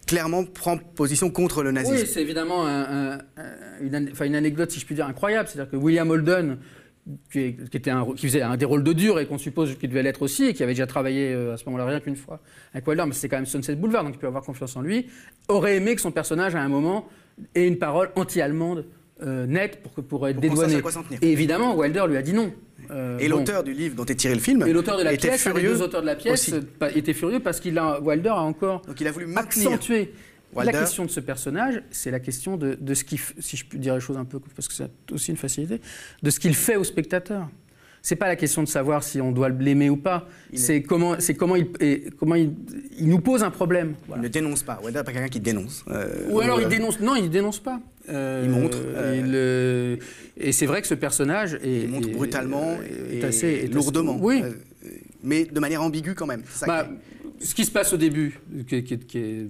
clairement prend position contre le nazisme. Oui, c'est évidemment un- un- un- une, anecdote, si je puis dire, incroyable. C'est-à-dire que William Holden, qui, était un- qui faisait un des rôles de dur et qu'on suppose qu'il devait l'être aussi, et qui avait déjà travaillé euh, à ce moment-là rien qu'une fois avec Wilder, mais c'était quand même Sunset Boulevard, donc il peut avoir confiance en lui, aurait aimé que son personnage, à un moment, ait une parole anti-allemande euh, nette pour, que, pour être Pour tenir. Et évidemment, Wilder lui a dit non. Euh, Et bon. l'auteur du livre dont est tiré le film Et l'auteur de la était pièce, furieux deux auteurs de la pièce, aussi. était furieux parce qu'il a Wilder a encore Donc il a voulu maintenir. accentuer. Wilder. La question de ce personnage, c'est la question de, de ce qu'il, si je puis dire les choses un peu, parce que c'est aussi une facilité, de ce qu'il fait au spectateur. C'est pas la question de savoir si on doit l'aimer ou pas. C'est comment, c'est comment il, et comment il, il nous pose un problème. Il Voilà. ne dénonce pas. Wilder n'est pas quelqu'un qui dénonce. Euh, Ou alors il euh, dénonce. Non, il dénonce pas. Euh, Il montre, euh, il, et c'est vrai que ce personnage est, Il montre brutalement est et assez lourdement. Oui. Euh, mais de manière ambiguë quand même. Ça Bah, ce qui se passe au début, qui, qui- qui est-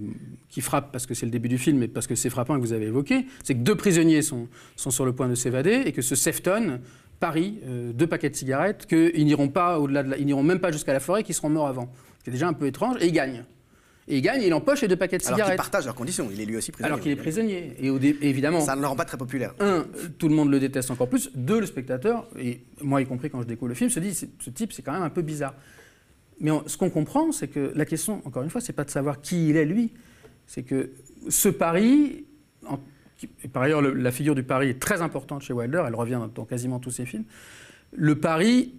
qui frappe parce que c'est le début du film et parce que c'est frappant et que vous avez évoqué, c'est que deux prisonniers sont, sont sur le point de s'évader et que ce Sefton parie euh, deux paquets de cigarettes qu'ils n'iront pas au-delà de la- ils n'iront même pas jusqu'à la forêt, qu'ils seront morts avant. C'est déjà un peu étrange et il gagne. Et il gagne il empoche les deux paquets de Alors qu'ils cigarettes. partagent leurs conditions. Il est lui aussi prisonnier. alors qu'il est prisonnier. Et évidemment, Ça ne le rend pas très populaire. un, tout le monde le déteste encore plus. Deux, le spectateur, et moi y compris quand je découvre le film, se dit ce type, c'est quand même un peu bizarre. Mais on- ce qu'on comprend, c'est que la question, encore une fois, c'est pas de savoir qui il est lui. C'est que ce pari, en- qui- et par ailleurs, le- la figure du pari est très importante chez Wilder, elle revient dans, dans quasiment tous ses films. Le pari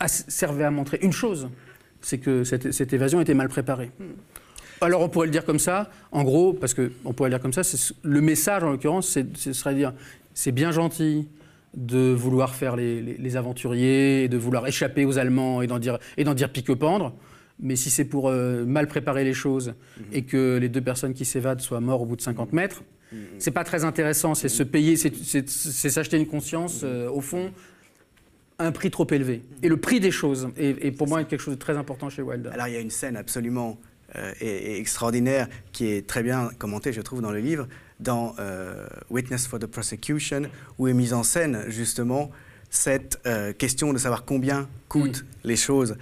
a- servait à montrer une chose, c'est que cette, cette évasion était mal préparée. Alors on pourrait le dire comme ça, en gros, parce qu'on pourrait le dire comme ça, le message en l'occurrence, c'est- ce serait de dire c'est bien gentil de vouloir faire les, les- les aventuriers, et de vouloir échapper aux Allemands et d'en dire, et d'en dire pique-pendre, mais si c'est pour euh, mal préparer les choses et que les deux personnes qui s'évadent soient morts au bout de 50 mètres, c'est pas très intéressant, c'est se payer, c'est- s'acheter une conscience, euh, au fond, un prix trop élevé. Et le prix des choses est, est pour moi quelque chose de très important chez Wilder. Alors il y a une scène absolument euh, et- et extraordinaire qui est très bien commentée, je trouve, dans le livre, dans euh, Witness for the Prosecution, où est mise en scène justement cette euh, question de savoir combien coûtent les choses.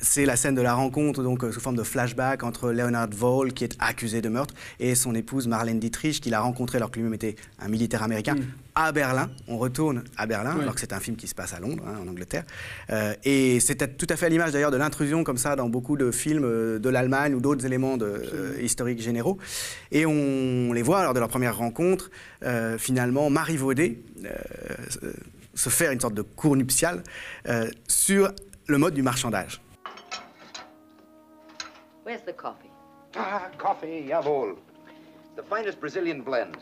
C'est la scène de la rencontre, donc euh, sous forme de flashback, entre Leonard Voll, qui est accusé de meurtre, et son épouse Marlène Dietrich, qu'il a rencontré alors que lui-même était un militaire américain, à Berlin. On retourne à Berlin, alors que c'est un film qui se passe à Londres, hein, en Angleterre. Euh, et c'était tout à fait à l'image d'ailleurs de l'intrusion comme ça dans beaucoup de films euh, de l'Allemagne ou d'autres éléments de, historiques généraux. Et on les voit lors de leur première rencontre, finalement, marivauder, euh, se faire une sorte de cour nuptiale sur le mode du marchandage. Where's the coffee? Ah, coffee, jawohl. The finest Brazilian blend.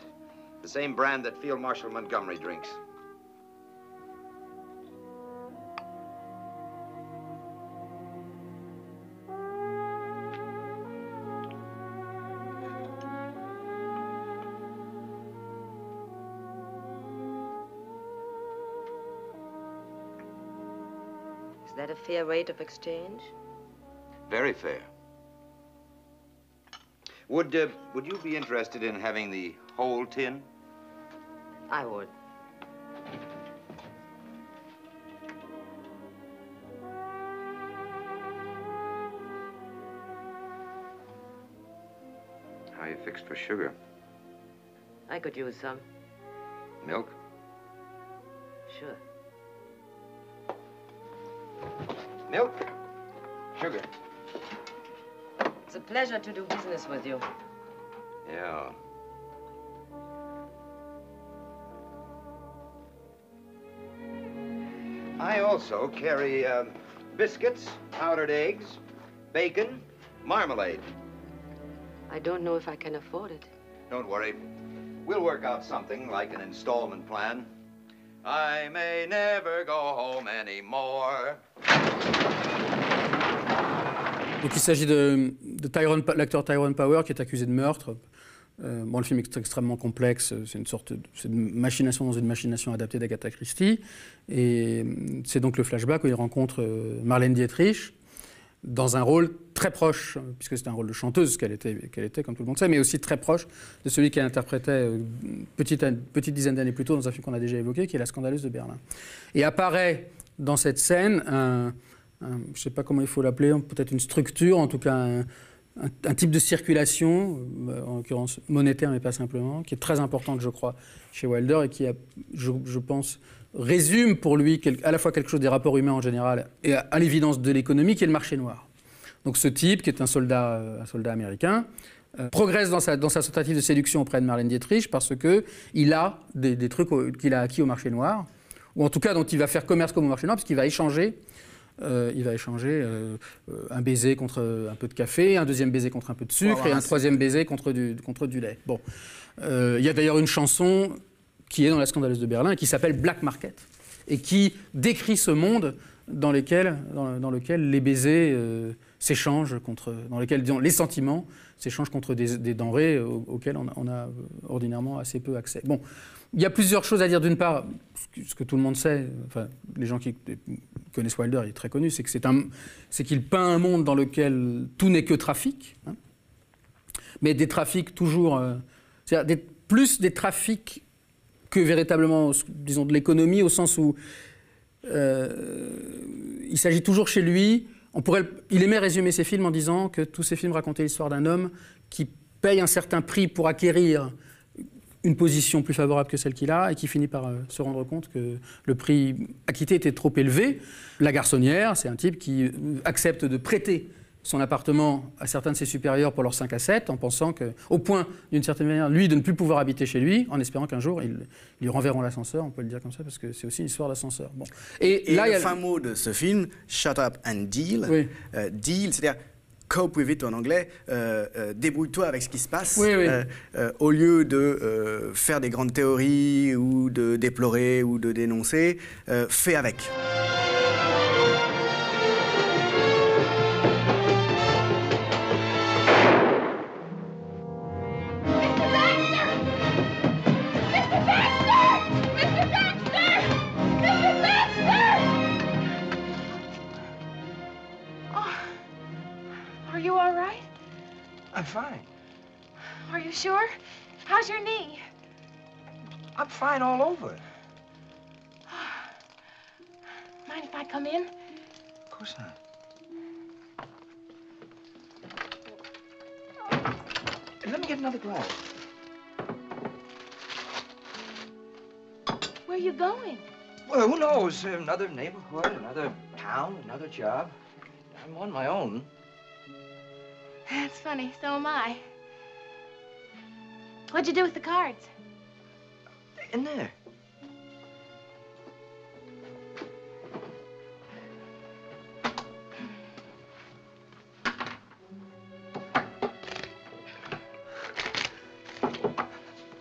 The same brand that Field Marshal Montgomery drinks. Is that a fair rate of exchange? Very fair. Would, uh, would you be interested in having the whole tin? I would. How are you fixed for sugar? I could use some. Milk? Sure. Milk? Sugar? It's a pleasure to do business with you. Yeah. I also carry uh, biscuits, powdered eggs, bacon, marmalade. I don't know if I can afford it. Don't worry. We'll work out something like an installment plan. I may never go home anymore. Donc il s'agit de, Tyrone l'acteur Tyrone Power qui est accusé de meurtre. Euh, bon, le film est extrêmement complexe, c'est une sorte de, machination dans une machination adaptée d'Agatha Christie. Et euh, c'est donc le flashback où il rencontre euh, Marlène Dietrich dans un rôle très proche, puisque c'est un rôle de chanteuse qu'elle était, qu'elle était, comme tout le monde sait, mais aussi très proche de celui qu'elle interprétait une petite dizaine d'années plus tôt dans un film qu'on a déjà évoqué, qui est La Scandaleuse de Berlin. Et apparaît dans cette scène un, un- je ne sais pas comment il faut l'appeler, peut-être une structure, en tout cas un, type de circulation, euh, en l'occurrence monétaire mais pas simplement, qui est très importante je crois chez Wilder et qui je, pense, résume pour lui à la fois quelque chose des rapports humains en général et à, l'évidence de l'économie qui est le marché noir. Donc ce type, qui est un soldat, euh, américain, euh, progresse dans sa, tentative de séduction auprès de Marlène Dietrich parce qu'il a des, des trucs qu'il a acquis au marché noir, ou en tout cas dont il va faire commerce comme au marché noir, parce qu'il va échanger euh, il va échanger euh, un baiser contre un peu de café, un deuxième baiser contre un peu de sucre et un troisième baiser contre du, contre du lait. Bon. Euh, il y a d'ailleurs une chanson qui est dans La Scandaleuse de Berlin et qui s'appelle Black Market et qui décrit ce monde dans, lesquels, dans, dans lequel les baisers s'échangent contre, dans lequel disons, les sentiments s'échangent contre des, des denrées au- auxquelles on a, on a, ordinairement assez peu accès. Bon, il y a plusieurs choses à dire. D'une part, ce que, tout le monde sait, les gens qui connaissent Wilder, il est très connu, c'est que c'est qu'il peint un monde dans lequel tout n'est que trafic, hein, mais des trafics toujours, euh, c'est-à-dire plus des trafics que véritablement, disons, de l'économie, au sens où euh, il s'agit toujours chez lui. On pourrait, il aimait résumer ses films en disant que tous ses films racontaient l'histoire d'un homme qui paye un certain prix pour acquérir une position plus favorable que celle qu'il a et qui finit par euh, se rendre compte que le prix acquitté était trop élevé. La garçonnière, c'est un type qui euh, accepte de prêter son appartement à certains de ses supérieurs pour leurs 5 à 7 en pensant que, au point, d'une certaine manière, lui, de ne plus pouvoir habiter chez lui, en espérant qu'un jour, ils lui renverront l'ascenseur, on peut le dire comme ça, parce que c'est aussi une histoire d'ascenseur. Bon. Et, Et là, il y le a... fin mot de ce film, Shut up and deal. Oui. Euh, deal, c'est-à-dire cope with it en anglais, euh, euh, débrouille-toi avec ce qui se passe, Oui, oui. euh, au lieu de faire des grandes théories ou de déplorer ou de dénoncer, fais avec. Sure? How's your knee? I'm fine all over. Mind if I come in? Of course not. Let me get another glass. Where are you going? Well, who knows? Another neighborhood, another town, another job. I'm on my own. That's funny. So am I. What'd you do with the cards? In there.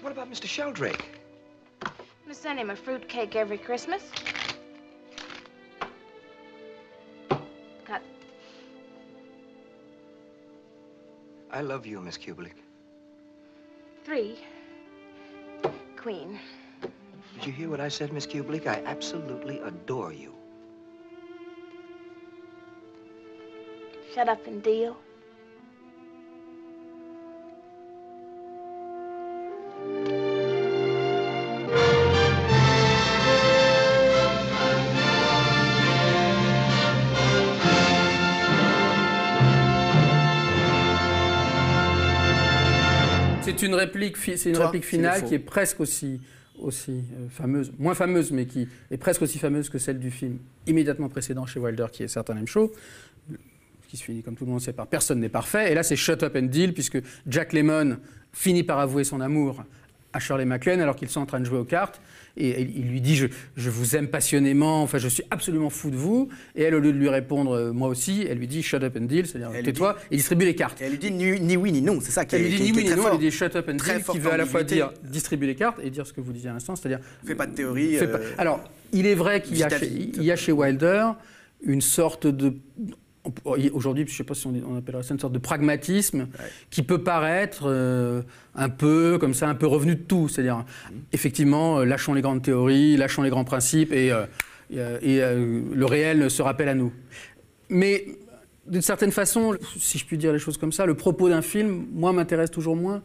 What about Mr. Sheldrake? I'm gonna send him a fruit cake every Christmas. Cut. I love you, Miss Kubelik. Three. Queen. Did you hear what I said, Miss Kubelik? I absolutely adore you. Shut up and deal. Une réplique, fi- c'est une Toi, réplique finale qui est presque aussi, aussi euh, fameuse, moins fameuse, mais qui est presque aussi fameuse que celle du film immédiatement précédent chez Wilder, qui est Certain M. Show, qui se finit comme tout le monde sait par personne n'est parfait. Et là, c'est shut up and deal, puisque Jack Lemmon finit par avouer son amour à Shirley MacLaine alors qu'ils sont en train de jouer aux cartes. Et il lui dit je, je vous aime passionnément, enfin je suis absolument fou de vous. Et elle, au lieu de lui répondre euh, moi aussi, elle lui dit shut up and deal, c'est-à-dire tais-toi et distribue les cartes. Et elle lui dit ni, ni oui ni non, c'est ça qui Elle est, lui dit qui ni oui ni non, fort. elle lui dit shut up and deal, qui veut à la fois dire distribuer les cartes et dire ce que vous disiez à l'instant, c'est-à-dire Fais pas de théorie. Pas- euh, Alors, il est vrai qu'il y, y a chez Wilder une sorte de. Aujourd'hui, je ne sais pas si on, on appellerait ça une sorte de pragmatisme qui peut paraître euh, un peu comme ça, un peu revenu de tout. C'est-à-dire, Mmh. effectivement, euh, lâchons les grandes théories, lâchons les grands principes euh, et, euh, le réel se rappelle à nous. Mais d'une certaine façon, si je puis dire les choses comme ça, le propos d'un film, moi, m'intéresse toujours moins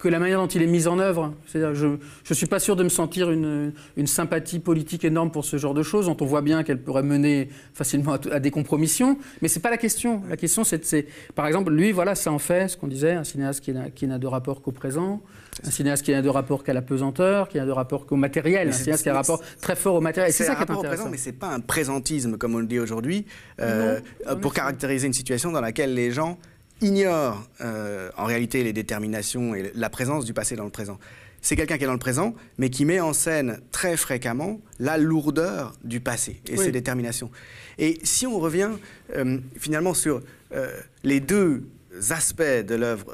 que la manière dont il est mis en œuvre. C'est-à-dire, je ne suis pas sûr de me sentir une, une sympathie politique énorme pour ce genre de choses, dont on voit bien qu'elle pourrait mener facilement à, des compromissions. Mais c'est pas la question. La question, c'est, c'est- par exemple, lui, voilà, ça en fait ce qu'on disait, un cinéaste qui n'a, qui n'a de rapport qu'au présent, un cinéaste qui n'a de rapport qu'à la pesanteur, qui n'a de rapport qu'au matériel, un cinéaste qui a un rapport très fort au matériel. Et c'est C'est ça qui est rapport au intéressant. présent, mais c'est pas un présentisme comme on le dit aujourd'hui, euh, euh, pour caractériser une situation dans laquelle les gens ignorent euh, en réalité les déterminations et la présence du passé dans le présent. C'est quelqu'un qui est dans le présent, mais qui met en scène très fréquemment la lourdeur du passé et Oui. ses déterminations. Et si on revient euh, finalement sur euh, les deux aspects de l'œuvre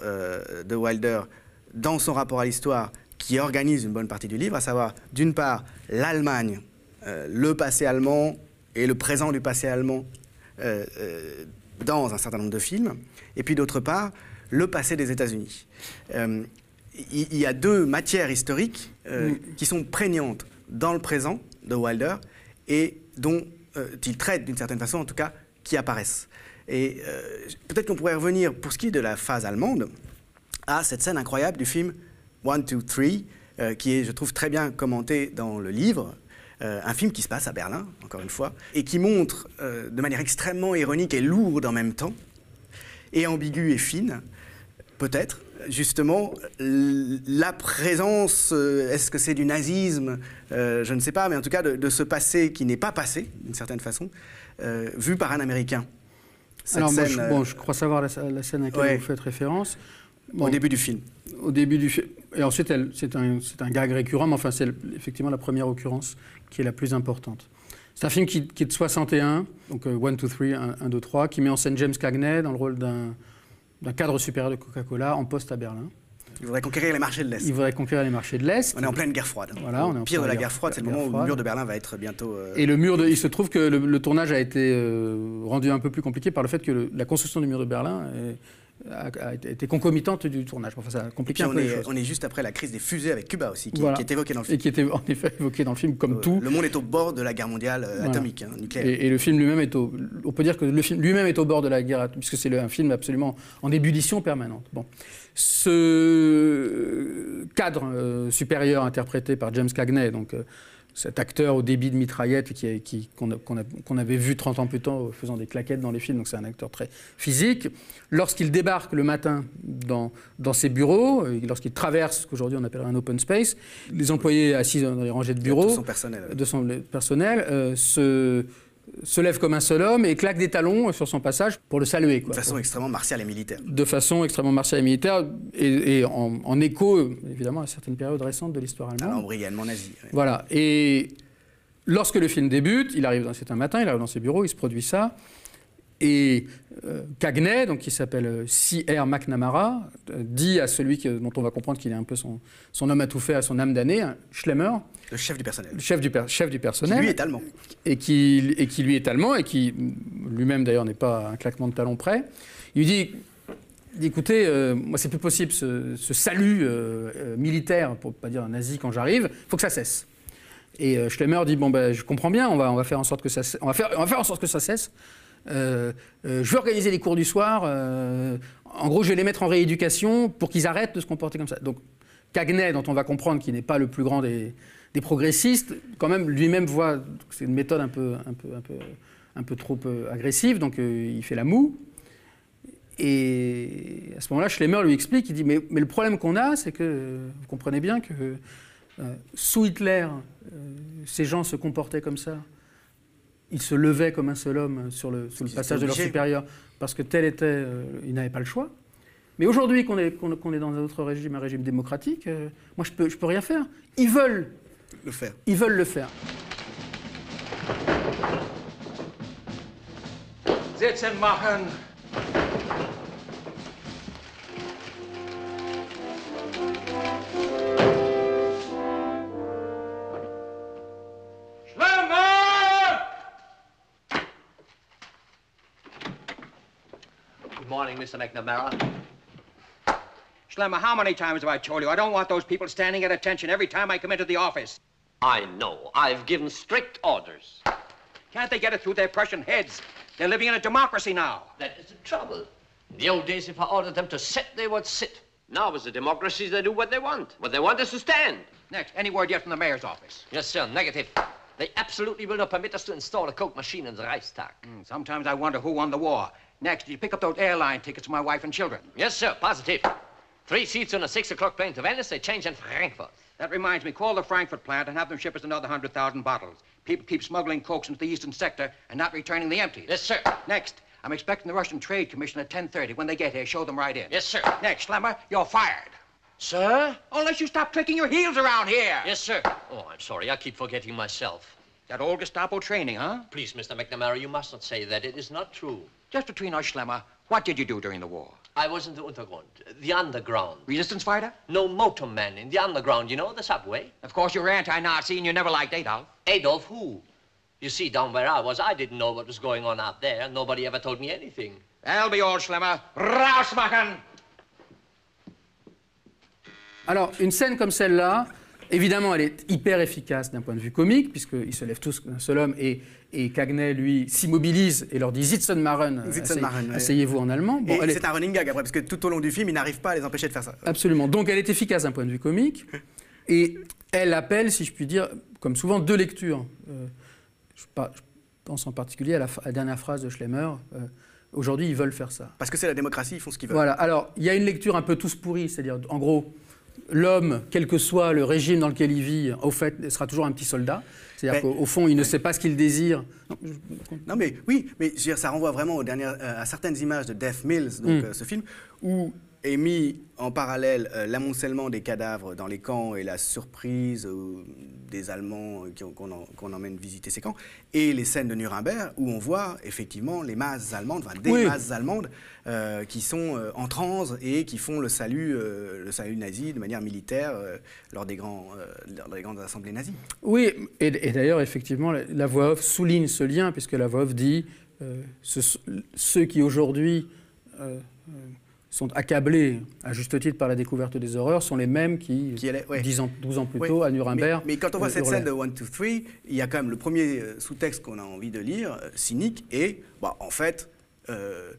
de Wilder dans son rapport à l'histoire qui organise une bonne partie du livre, à savoir d'une part l'Allemagne, le passé allemand et le présent du passé allemand dans un certain nombre de films, et puis d'autre part le passé des États-Unis. Euh, Il y, a deux matières historiques euh, qui sont prégnantes dans le présent de Wilder et dont euh, il traite d'une certaine façon, en tout cas, qui apparaissent. Et peut-être qu'on pourrait revenir, pour ce qui est de la phase allemande, à cette scène incroyable du film One, Two, Three, qui est, je trouve, très bien commenté dans le livre. Euh, un film qui se passe à Berlin, encore une fois, et qui montre euh, de manière extrêmement ironique et lourde en même temps, et ambiguë et fine, peut-être, justement, la présence, euh, est-ce que c'est du nazisme Euh, Je ne sais pas, mais en tout cas de, de ce passé qui n'est pas passé, d'une certaine façon, euh, vu par un Américain. Cette Alors, moi, je, bon, je crois savoir la, la scène à laquelle Ouais. vous faites référence. au début du film. au début du film. Et ensuite, c'est un, un gag récurrent, mais enfin, c'est effectivement la première occurrence qui est la plus importante. C'est un film qui, qui est de 61, donc 1, 2, 3, 1, 2, 3, qui met en scène James Cagney dans le rôle d'un cadre supérieur de Coca-Cola en poste à Berlin. Il voudrait conquérir les marchés de l'Est. Il voudrait conquérir les marchés de l'Est. On est en pleine guerre froide. Voilà, on est en pire de la guerre froide, c'est le moment où le mur de Berlin va être bientôt. euh, Et le mur de, il se trouve que le, le tournage a été euh, rendu un peu plus compliqué par le fait que le- la construction du mur de Berlin est- a, été concomitante du tournage. Enfin, ça a compliqué un on peu les est, choses. on est juste après la crise des fusées avec Cuba aussi, qui, Voilà. qui est évoquée dans le Et film. qui était en effet évoqué dans le film comme Euh, tout. Le monde est au bord de la guerre mondiale euh, Voilà. atomique, hein, nucléaire. Et, et le film lui-même est au. On peut dire que le film lui-même est au bord de la guerre, puisque c'est un film absolument en ébullition permanente. Bon. Ce cadre euh, supérieur interprété par James Cagney, donc cet acteur au débit de mitraillette qui, a- qui- qu'on, qu'on qu'on avait vu 30 ans plus tôt faisant des claquettes dans les films, donc c'est un acteur très physique. Lorsqu'il débarque le matin dans, dans ses bureaux, euh, lorsqu'il traverse ce qu'aujourd'hui on appellerait un open space, les employés assis dans les rangées de bureaux son personnel. de son le- personnel euh, se, se lève comme un seul homme et claque des talons sur son passage pour le saluer. quoi. De façon extrêmement martiale et militaire. De façon extrêmement martiale et militaire et, et en, en écho, évidemment, à certaines périodes récentes de l'histoire À allemande. l'embrigadement nazi. ouais. Voilà. Et lorsque le film débute, il arrive dans, c'est un matin, il arrive dans ses bureaux, il se produit ça. Et euh, Cagney, donc qui s'appelle euh, C.R. McNamara, euh, dit à celui que- dont on va comprendre qu'il est un peu son, son homme à tout faire, son âme damnée, hein, Schlemmer, Le chef du personnel. le chef du, per- chef du Qui personnel, lui est allemand. et qui, et qui lui est allemand, et qui lui-même d'ailleurs n'est pas un claquement de talon près, il lui dit écoutez, euh, moi c'est plus possible ce, ce salut euh, euh, militaire, pour ne pas dire nazi quand j'arrive, il faut que ça cesse. Et euh, Schlemmer dit bon ben je comprends bien, on va, on va faire en sorte que ça, on va faire, on va faire en sorte que ça cesse. Euh, euh, je vais organiser les cours du soir. euh, en gros, je vais les mettre en rééducation pour qu'ils arrêtent de se comporter comme ça. Donc, Cagney, dont on va comprendre qu'il n'est pas le plus grand des, progressistes, quand même lui-même voit que c'est une méthode un peu, un peu, un peu, un peu trop agressive, donc il fait la moue. Et à ce moment-là, Schlemmer lui explique, il dit, mais, le problème qu'on a, c'est que, vous comprenez bien que sous Hitler, ces gens se comportaient comme ça. Ils se levaient comme un seul homme sur le, Ils passage de leur supérieur parce que tel était, euh, il n'avait pas le choix. Mais aujourd'hui qu'on est, dans un autre régime, un régime démocratique, euh, moi je peux, je peux rien faire. Ils veulent, Le faire. ils veulent le faire. Sitzen machen. Morning, Mr. McNamara. Schlemmer, how many times have I told you I don't want those people standing at attention every time I come into the office? I know. I've given strict orders. Can't they get it through their Prussian heads? They're living in a democracy now. That is the trouble. In the old days, if I ordered them to sit, they would sit. Now, as a democracy, they do what they want. What they want is to stand. Next, any word yet from the mayor's office? Yes, sir. Negative. They absolutely will not permit us to install a Coke machine in the Reichstag. Hmm, Sometimes I wonder who won the war. Next, did you pick up those airline tickets for my wife and children? Yes, sir. Positive. Three seats on a six o'clock plane to Venice. They change in Frankfurt. That reminds me, call the Frankfurt plant and have them ship us another 100,000 bottles. People keep smuggling cokes into the eastern sector and not returning the empties. Yes, sir. Next, I'm expecting the Russian Trade Commission at 10.30. When they get here, show them right in. Yes, sir. Next, Schlemmer, you're fired. Sir? Unless you stop clicking your heels around here. Yes, sir. Oh, I'm sorry. I keep forgetting myself. That old Gestapo training, huh? Please, Mr. McNamara, you must not say that. It is not true. Just between us, Schlemmer, what did you do during the war? I was in the Untergrund, the underground. Resistance fighter? No motorman in the underground, you know, the subway. Of course, you're anti-Nazi and you never liked Adolf. Adolf who? You see, down where I was, I didn't know what was going on out there. Nobody ever told me anything. That'll be all, Schlemmer. Rausmachen! Alors, une scène comme celle-là, évidemment, elle est hyper efficace d'un point de vue comique, puisqu'ils se lèvent tous d'un seul homme, et, et Cagney, lui, s'immobilise et leur dit Sitzen machen, Sitzen assey- machen, ouais. asseyez-vous en allemand. Bon, est- c'est un running gag après, parce que tout au long du film, il n'arrive pas à les empêcher de faire ça. Absolument. Donc elle est efficace d'un point de vue comique. Et elle appelle, si je puis dire, comme souvent, deux lectures. Euh, je, pense en particulier à la, fa- à la dernière phrase de Schlemmer. euh, Aujourd'hui, ils veulent faire ça. Parce que c'est la démocratie, ils font ce qu'ils veulent. Voilà. Alors, il y a une lecture un peu tous pourris, c'est-à-dire, en gros, l'homme, quel que soit le régime dans lequel il vit, au fait, sera toujours un petit soldat. C'est-à-dire qu'au au fond, il ne sait pas ce qu'il désire. Non, je- Non mais oui, mais ça renvoie vraiment aux dernières, euh, à certaines images de Death Mills, donc Mm. euh, ce film, où est mis en parallèle euh, l'amoncellement des cadavres dans les camps et la surprise euh, des Allemands euh, qu'on en- emmène visiter ces camps, et les scènes de Nuremberg où on voit effectivement les masses allemandes, enfin des Oui. masses allemandes euh, qui sont en transe et qui font le salut, le salut nazi de manière militaire lors, des grands, lors des grandes assemblées nazies. Oui, et, et d'ailleurs, effectivement, la, la voix off souligne ce lien, puisque la voix off dit ce- ceux qui aujourd'hui sont accablés, à juste titre, par la découverte des horreurs, sont les mêmes qui, Qui allaient- ouais. 10 ans, 12 ans plus Oui, tôt, à Nuremberg. Mais, mais quand on voit euh, cette hurlaient. scène de 1, 2, 3, il y a quand même le premier euh, sous-texte qu'on a envie de lire, euh, cynique, et bah, en fait, euh,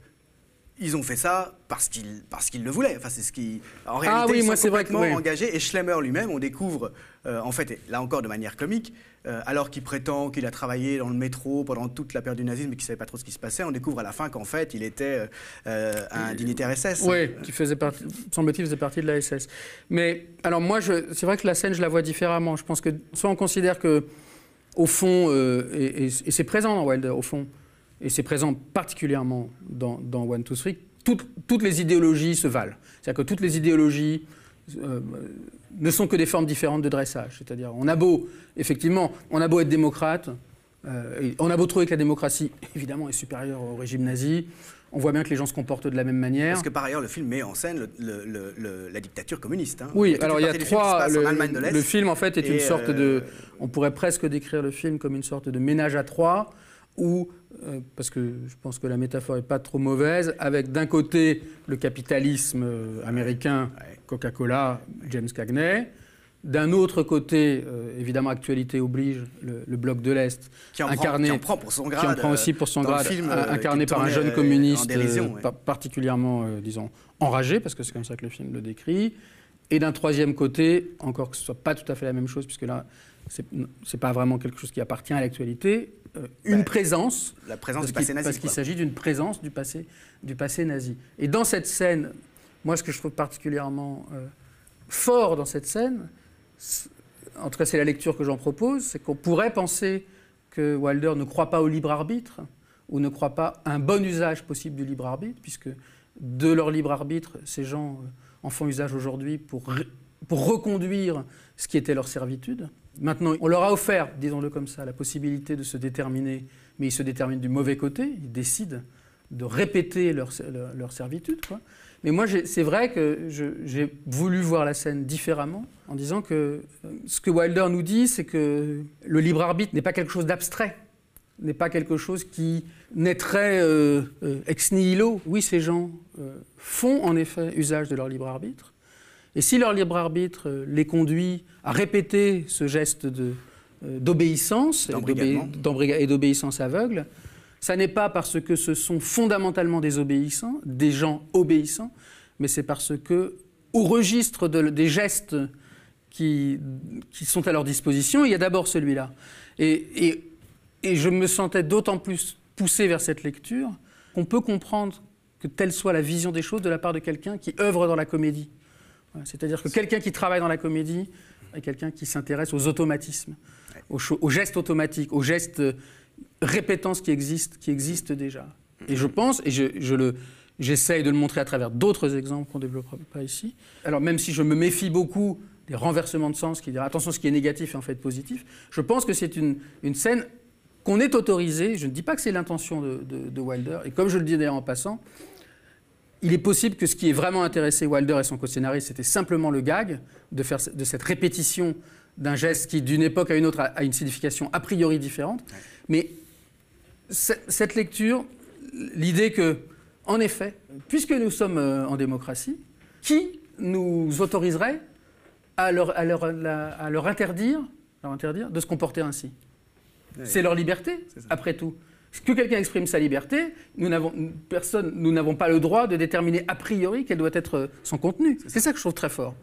ils ont fait ça parce qu'ils parce qu'ils le voulaient. Enfin, c'est ce qui. En réalité, Ah oui, ils moi, sont vrai que- complètement oui. engagés. Et Schlemmer lui-même, on découvre, euh, en fait, là encore de manière comique, euh, alors qu'il prétend qu'il a travaillé dans le métro pendant toute la période du nazisme et qu'il ne savait pas trop ce qui se passait, on découvre à la fin qu'en fait, il était euh, un dignitaire SS. Oui, qui faisait partie, semble-t-il, faisait partie de la SS. Mais alors moi, c'est vrai que la scène, je la vois différemment. Je pense que soit on considère que, au fond, et, et- et c'est présent dans Wilder, au fond, et c'est présent particulièrement dans, dans One, Two, Three, toutes, toutes les idéologies se valent. C'est-à-dire que toutes les idéologies euh, ne sont que des formes différentes de dressage. C'est-à-dire, on a beau, effectivement, on a beau être démocrate, euh, et on a beau trouver que la démocratie, évidemment, est supérieure au régime nazi. On voit bien que les gens se comportent de la même manière. Parce que par ailleurs, le film met en scène le- le- le- le- la dictature communiste. hein. Oui, alors il y a trois. Le, film, en fait, est une sorte euh, de. On pourrait presque décrire le film comme une sorte de ménage à trois, où, euh, parce que je pense que la métaphore n'est pas trop mauvaise, avec d'un côté le capitalisme euh, américain. Coca-Cola, James Cagney. D'un autre côté, euh, évidemment, actualité oblige, le, le bloc de l'Est, incarné, prend, qui en prend pour son grade. qui en prend aussi pour son grade, film, euh, incarné par un jeune communiste dérision, ouais. particulièrement, euh, disons, enragé, parce que c'est comme ça que le film le décrit. Et d'un troisième côté, encore que ce ne soit pas tout à fait la même chose, puisque là, c'est n'est pas vraiment quelque chose qui appartient à l'actualité, une Bah, présence, La présence parce du passé qu'il- nazi. parce qu'il s'agit d'une présence du passé, du passé nazi. Et dans cette scène, moi, ce que je trouve particulièrement euh, fort dans cette scène, en tout cas c'est la lecture que j'en propose, c'est qu'on pourrait penser que Wilder ne croit pas au libre arbitre, ou ne croient pas à un bon usage possible du libre arbitre, puisque de leur libre arbitre, ces gens euh, en font usage aujourd'hui pour, pour reconduire ce qui était leur servitude. Maintenant, on leur a offert, disons-le comme ça, la possibilité de se déterminer, mais ils se déterminent du mauvais côté, ils décident de répéter leur, servitude. Mais moi, c'est vrai que j'ai voulu voir la scène différemment, en disant que euh, ce que Wilder nous dit, c'est que le libre arbitre n'est pas quelque chose d'abstrait, n'est pas quelque chose qui naîtrait euh, euh, ex nihilo. Oui, ces gens font en effet usage de leur libre arbitre, et si leur libre arbitre les conduit à répéter ce geste d'obéissance et d'obéissance aveugle, ça n'est pas parce que ce sont fondamentalement des obéissants, des gens obéissants, mais c'est parce que, au registre des gestes qui, sont à leur disposition, il y a d'abord celui-là. Et, je me sentais d'autant plus poussé vers cette lecture qu'on peut comprendre que telle soit la vision des choses de la part de quelqu'un qui œuvre dans la comédie. C'est-à-dire que quelqu'un qui travaille dans la comédie est quelqu'un qui s'intéresse aux automatismes, aux, aux, gestes automatiques, aux gestes répétant ce qui existe, qui existe déjà. Et je pense, et je, le, j'essaye de le montrer à travers d'autres exemples qu'on ne développera pas ici. Alors même si je me méfie beaucoup des renversements de sens qui disent attention, ce qui est négatif est en fait positif, je pense que c'est une, une scène qu'on est autorisé, je ne dis pas que c'est l'intention de, de, Wilder, et comme je le dis d'ailleurs en passant, il est possible que ce qui ait vraiment intéressé Wilder et son co-scénariste, c'était simplement le gag, de faire de cette répétition d'un geste qui, d'une époque à une autre, a, une signification a priori différente. Mais cette lecture, l'idée que, en effet, puisque nous sommes euh, en démocratie, qui nous autoriserait à leur, à leur, à leur, interdire, leur interdire de se comporter ainsi? C'est leur liberté, après tout. Que quelqu'un exprime sa liberté, nous n'avons personne, nous n'avons pas le droit de déterminer a priori quel doit être euh, son contenu. C'est ça que je trouve très fort.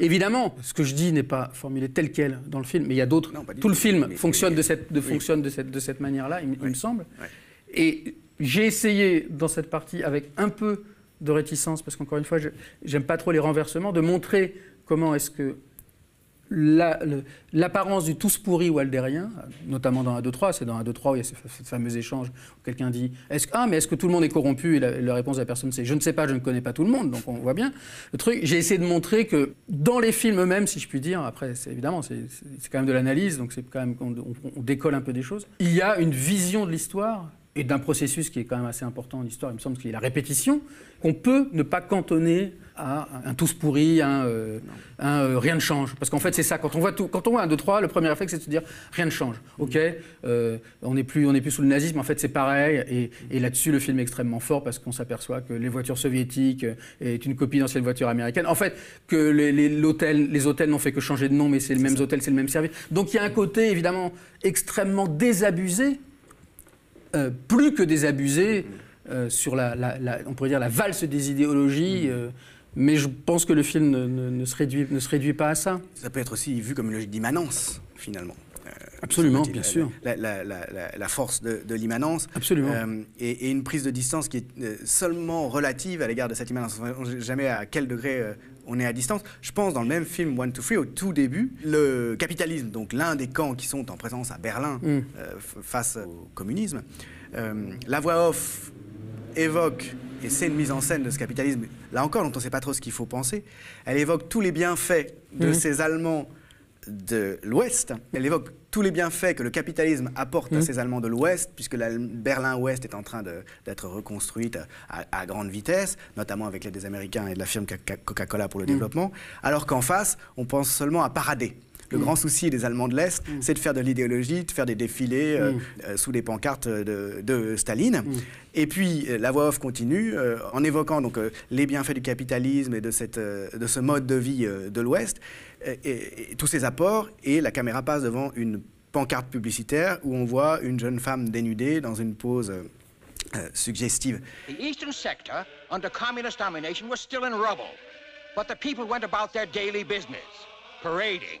Évidemment, ce que je dis n'est pas formulé tel quel dans le film, mais il y a d'autres. Tout le film fonctionne, de cette, de, fonctionne de cette, de cette manière-là, il, me semble. Et j'ai essayé, dans cette partie, avec un peu de réticence, parce qu'encore une fois, j'aime pas trop les renversements, de montrer comment est-ce que l'apparence du tous pourri waldérien, notamment dans 1, 2, 3, c'est dans 1, 2, 3 où il y a ce, fameux échange où quelqu'un dit Ah, mais est-ce que tout le monde est corrompu? Et la, réponse de la personne c'est Je ne sais pas, je ne connais pas tout le monde, donc on voit bien. Le truc, j'ai essayé de montrer que dans les films eux-mêmes, si je puis dire, après, évidemment, c'est, quand même de l'analyse, donc c'est quand même on, décolle un peu des choses, il y a une vision de l'histoire et d'un processus qui est quand même assez important en histoire, il me semble, qu'il y a la répétition, qu'on peut ne pas cantonner à un tous pourri, un, euh, un euh, rien ne change. Parce qu'en fait, c'est ça. Quand on voit tout, quand on voit un, deux, trois, le premier réflexe, c'est de se dire rien ne change. Ok, euh, on n'est plus, on plus sous le nazisme. En fait, c'est pareil. Et, là-dessus, le film est extrêmement fort parce qu'on s'aperçoit que les voitures soviétiques est une copie d'anciennes voitures américaines. En fait, que les, les, hôtels n'ont fait que changer de nom, mais c'est le même hôtel, c'est le même service. Donc il y a un côté évidemment extrêmement désabusé, plus que désabusé. sur la, on pourrait dire la valse des idéologies mais je pense que le film ne, se réduit, ne se réduit pas à ça. Ça peut être aussi vu comme une logique d'immanence, finalement. Euh, Absolument, bien sûr. La, force de, l'immanence. Absolument. Euh, et, une prise de distance qui est euh, seulement relative à l'égard de cette immanence. On ne sait jamais à quel degré on est à distance. Je pense dans le même film One to Free, au tout début, le capitalisme, donc l'un des camps qui sont en présence à Berlin mm. face au communisme, la voix off évoque et c'est une mise en scène de ce capitalisme, là encore, dont on ne sait pas trop ce qu'il faut penser. Elle évoque tous les bienfaits de mhm. ces Allemands de l'Ouest. Elle évoque tous les bienfaits que le capitalisme apporte à mhm. ces Allemands de l'Ouest, puisque la Berlin-Ouest est en train d'être reconstruite à, grande vitesse, notamment avec l'aide des Américains et de la firme Coca-Cola pour le mhm. développement, alors qu'en face, on pense seulement à parader. Le grand souci des Allemands de l'Est, mm. c'est de faire de l'idéologie, de faire des défilés euh, mm. euh, sous des pancartes de, Staline. Mm. Et puis euh, la voix off continue en évoquant donc les bienfaits du capitalisme et de, cette, de ce mode de vie de l'Ouest, et, tous ces apports. Et la caméra passe devant une pancarte publicitaire où on voit une jeune femme dénudée dans une pose suggestive. The eastern sector, under communist domination, was still in rubble. But the people went about their daily business, parading,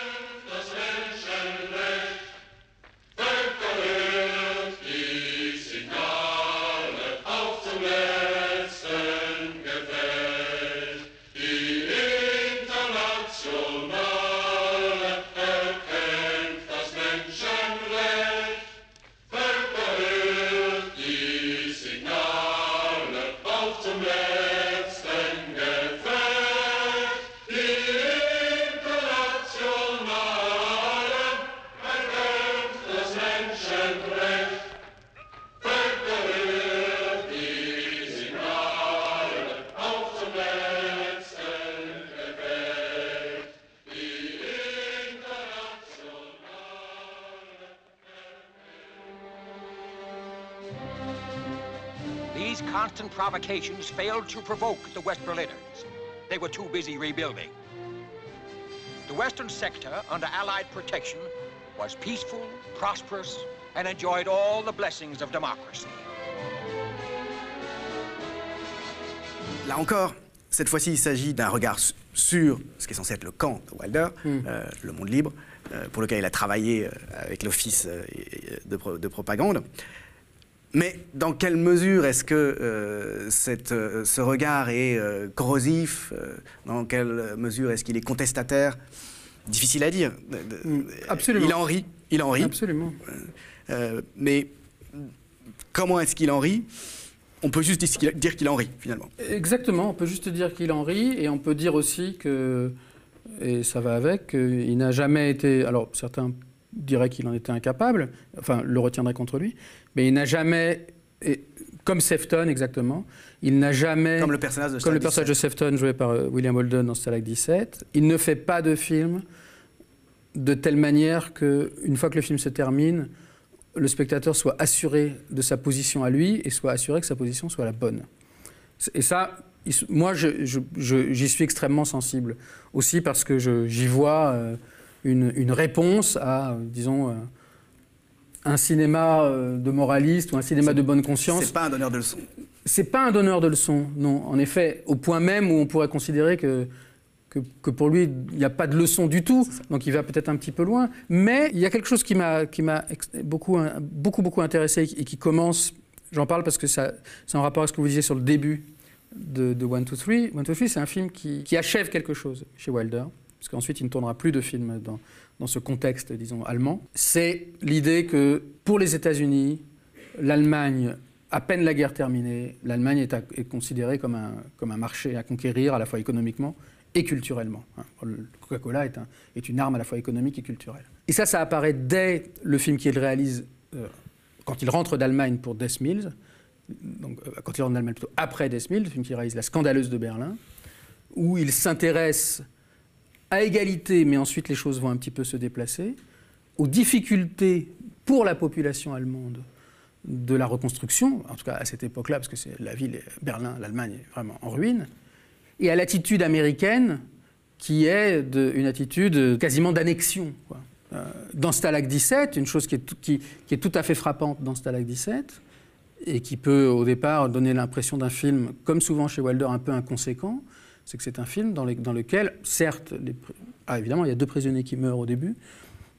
provocations failed to provoke the West Berliners. They were too busy rebuilding. The Western sector, under Allied protection, was peaceful, prosperous, and enjoyed all the blessings of democracy. Là encore, cette fois-ci, il s'agit d'un regard su- sur ce qui est censé être le camp de Wilder, euh, le monde libre, euh, pour lequel il a travaillé euh, avec l'Office euh, de, pro- de propagande. Mais dans quelle mesure est-ce que euh, cette, euh, ce regard est euh, corrosif Dans quelle mesure est-ce qu'il est contestataire? Difficile à dire. De- absolument. Il en rit. Il en rit. Absolument. Mais comment est-ce qu'il en rit? On peut juste dire qu'il- dire qu'il en rit, finalement. Exactement, on peut juste dire qu'il en rit et on peut dire aussi que, et ça va avec, qu'il n'a jamais été. Alors certains diraient qu'il en était incapable, enfin le retiendraient contre lui, mais il n'a jamais. et- comme Sefton exactement, il n'a jamais. Comme le personnage de Comme le personnage de Sefton joué par euh, William Holden dans Stalag 17, il ne fait pas de film de telle manière qu'une fois que le film se termine, le spectateur soit assuré de sa position à lui et soit assuré que sa position soit la bonne. Et ça, moi, j'y suis extrêmement sensible. Aussi parce que j'y vois euh, une, une réponse à, euh, disons, euh, un cinéma euh, de moraliste ou un cinéma de bonne conscience. C'est pas un donneur de leçons. C'est pas un donneur de leçons, non. En effet, au point même où on pourrait considérer que, que, que pour lui, il n'y a pas de leçon du tout, donc il va peut-être un petit peu loin. Mais il y a quelque chose qui m'a beaucoup, hein, beaucoup, beaucoup intéressé et qui commence, j'en parle parce que c'est en rapport avec ce que vous disiez sur le début de, de One, Two, Three. One, Two, Three, c'est un film qui, qui achève quelque chose chez Wilder, parce qu'ensuite il ne tournera plus de films dans, ce contexte, disons, allemand. C'est l'idée que pour les États-Unis, l'Allemagne, à peine la guerre terminée, l'Allemagne est, considérée comme un, marché à conquérir, à la fois économiquement et culturellement. hein. Le Coca-Cola est, un- est une arme à la fois économique et culturelle. Et ça, ça apparaît dès le film qu'il réalise euh, quand il rentre d'Allemagne pour Death donc, euh, quand il rentre d'Allemagne plutôt après Death le film qu'il réalise La Scandaleuse de Berlin, où il s'intéresse à égalité, mais ensuite les choses vont un petit peu se déplacer, aux difficultés pour la population allemande de la reconstruction, en tout cas à cette époque-là, parce que c'est la ville, Berlin, l'Allemagne est vraiment en ruine, et à l'attitude américaine qui est une attitude quasiment d'annexion. Euh, dans Stalag 17, une chose qui est, tout, qui est tout à fait frappante dans Stalag 17, et qui peut au départ donner l'impression d'un film, comme souvent chez Wilder, un peu inconséquent, c'est que c'est un film dans, les- dans lequel, certes, les ah, évidemment, il y a deux prisonniers qui meurent au début,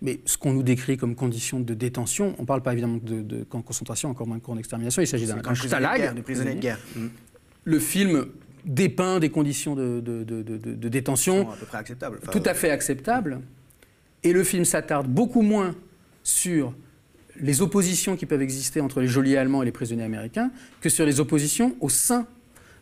mais ce qu'on nous décrit comme conditions de détention, on ne parle pas évidemment de, de camp de concentration, encore moins de camp d'extermination, il s'agit d'un de stalag. guerre, du prisonnier de guerre. Mm. Le film dépeint des conditions de, de- de- de- de- de détention Sont à peu près acceptable. Enfin, tout à fait acceptables. Et le film s'attarde beaucoup moins sur les oppositions qui peuvent exister entre les geôliers allemands et les prisonniers américains que sur les oppositions au sein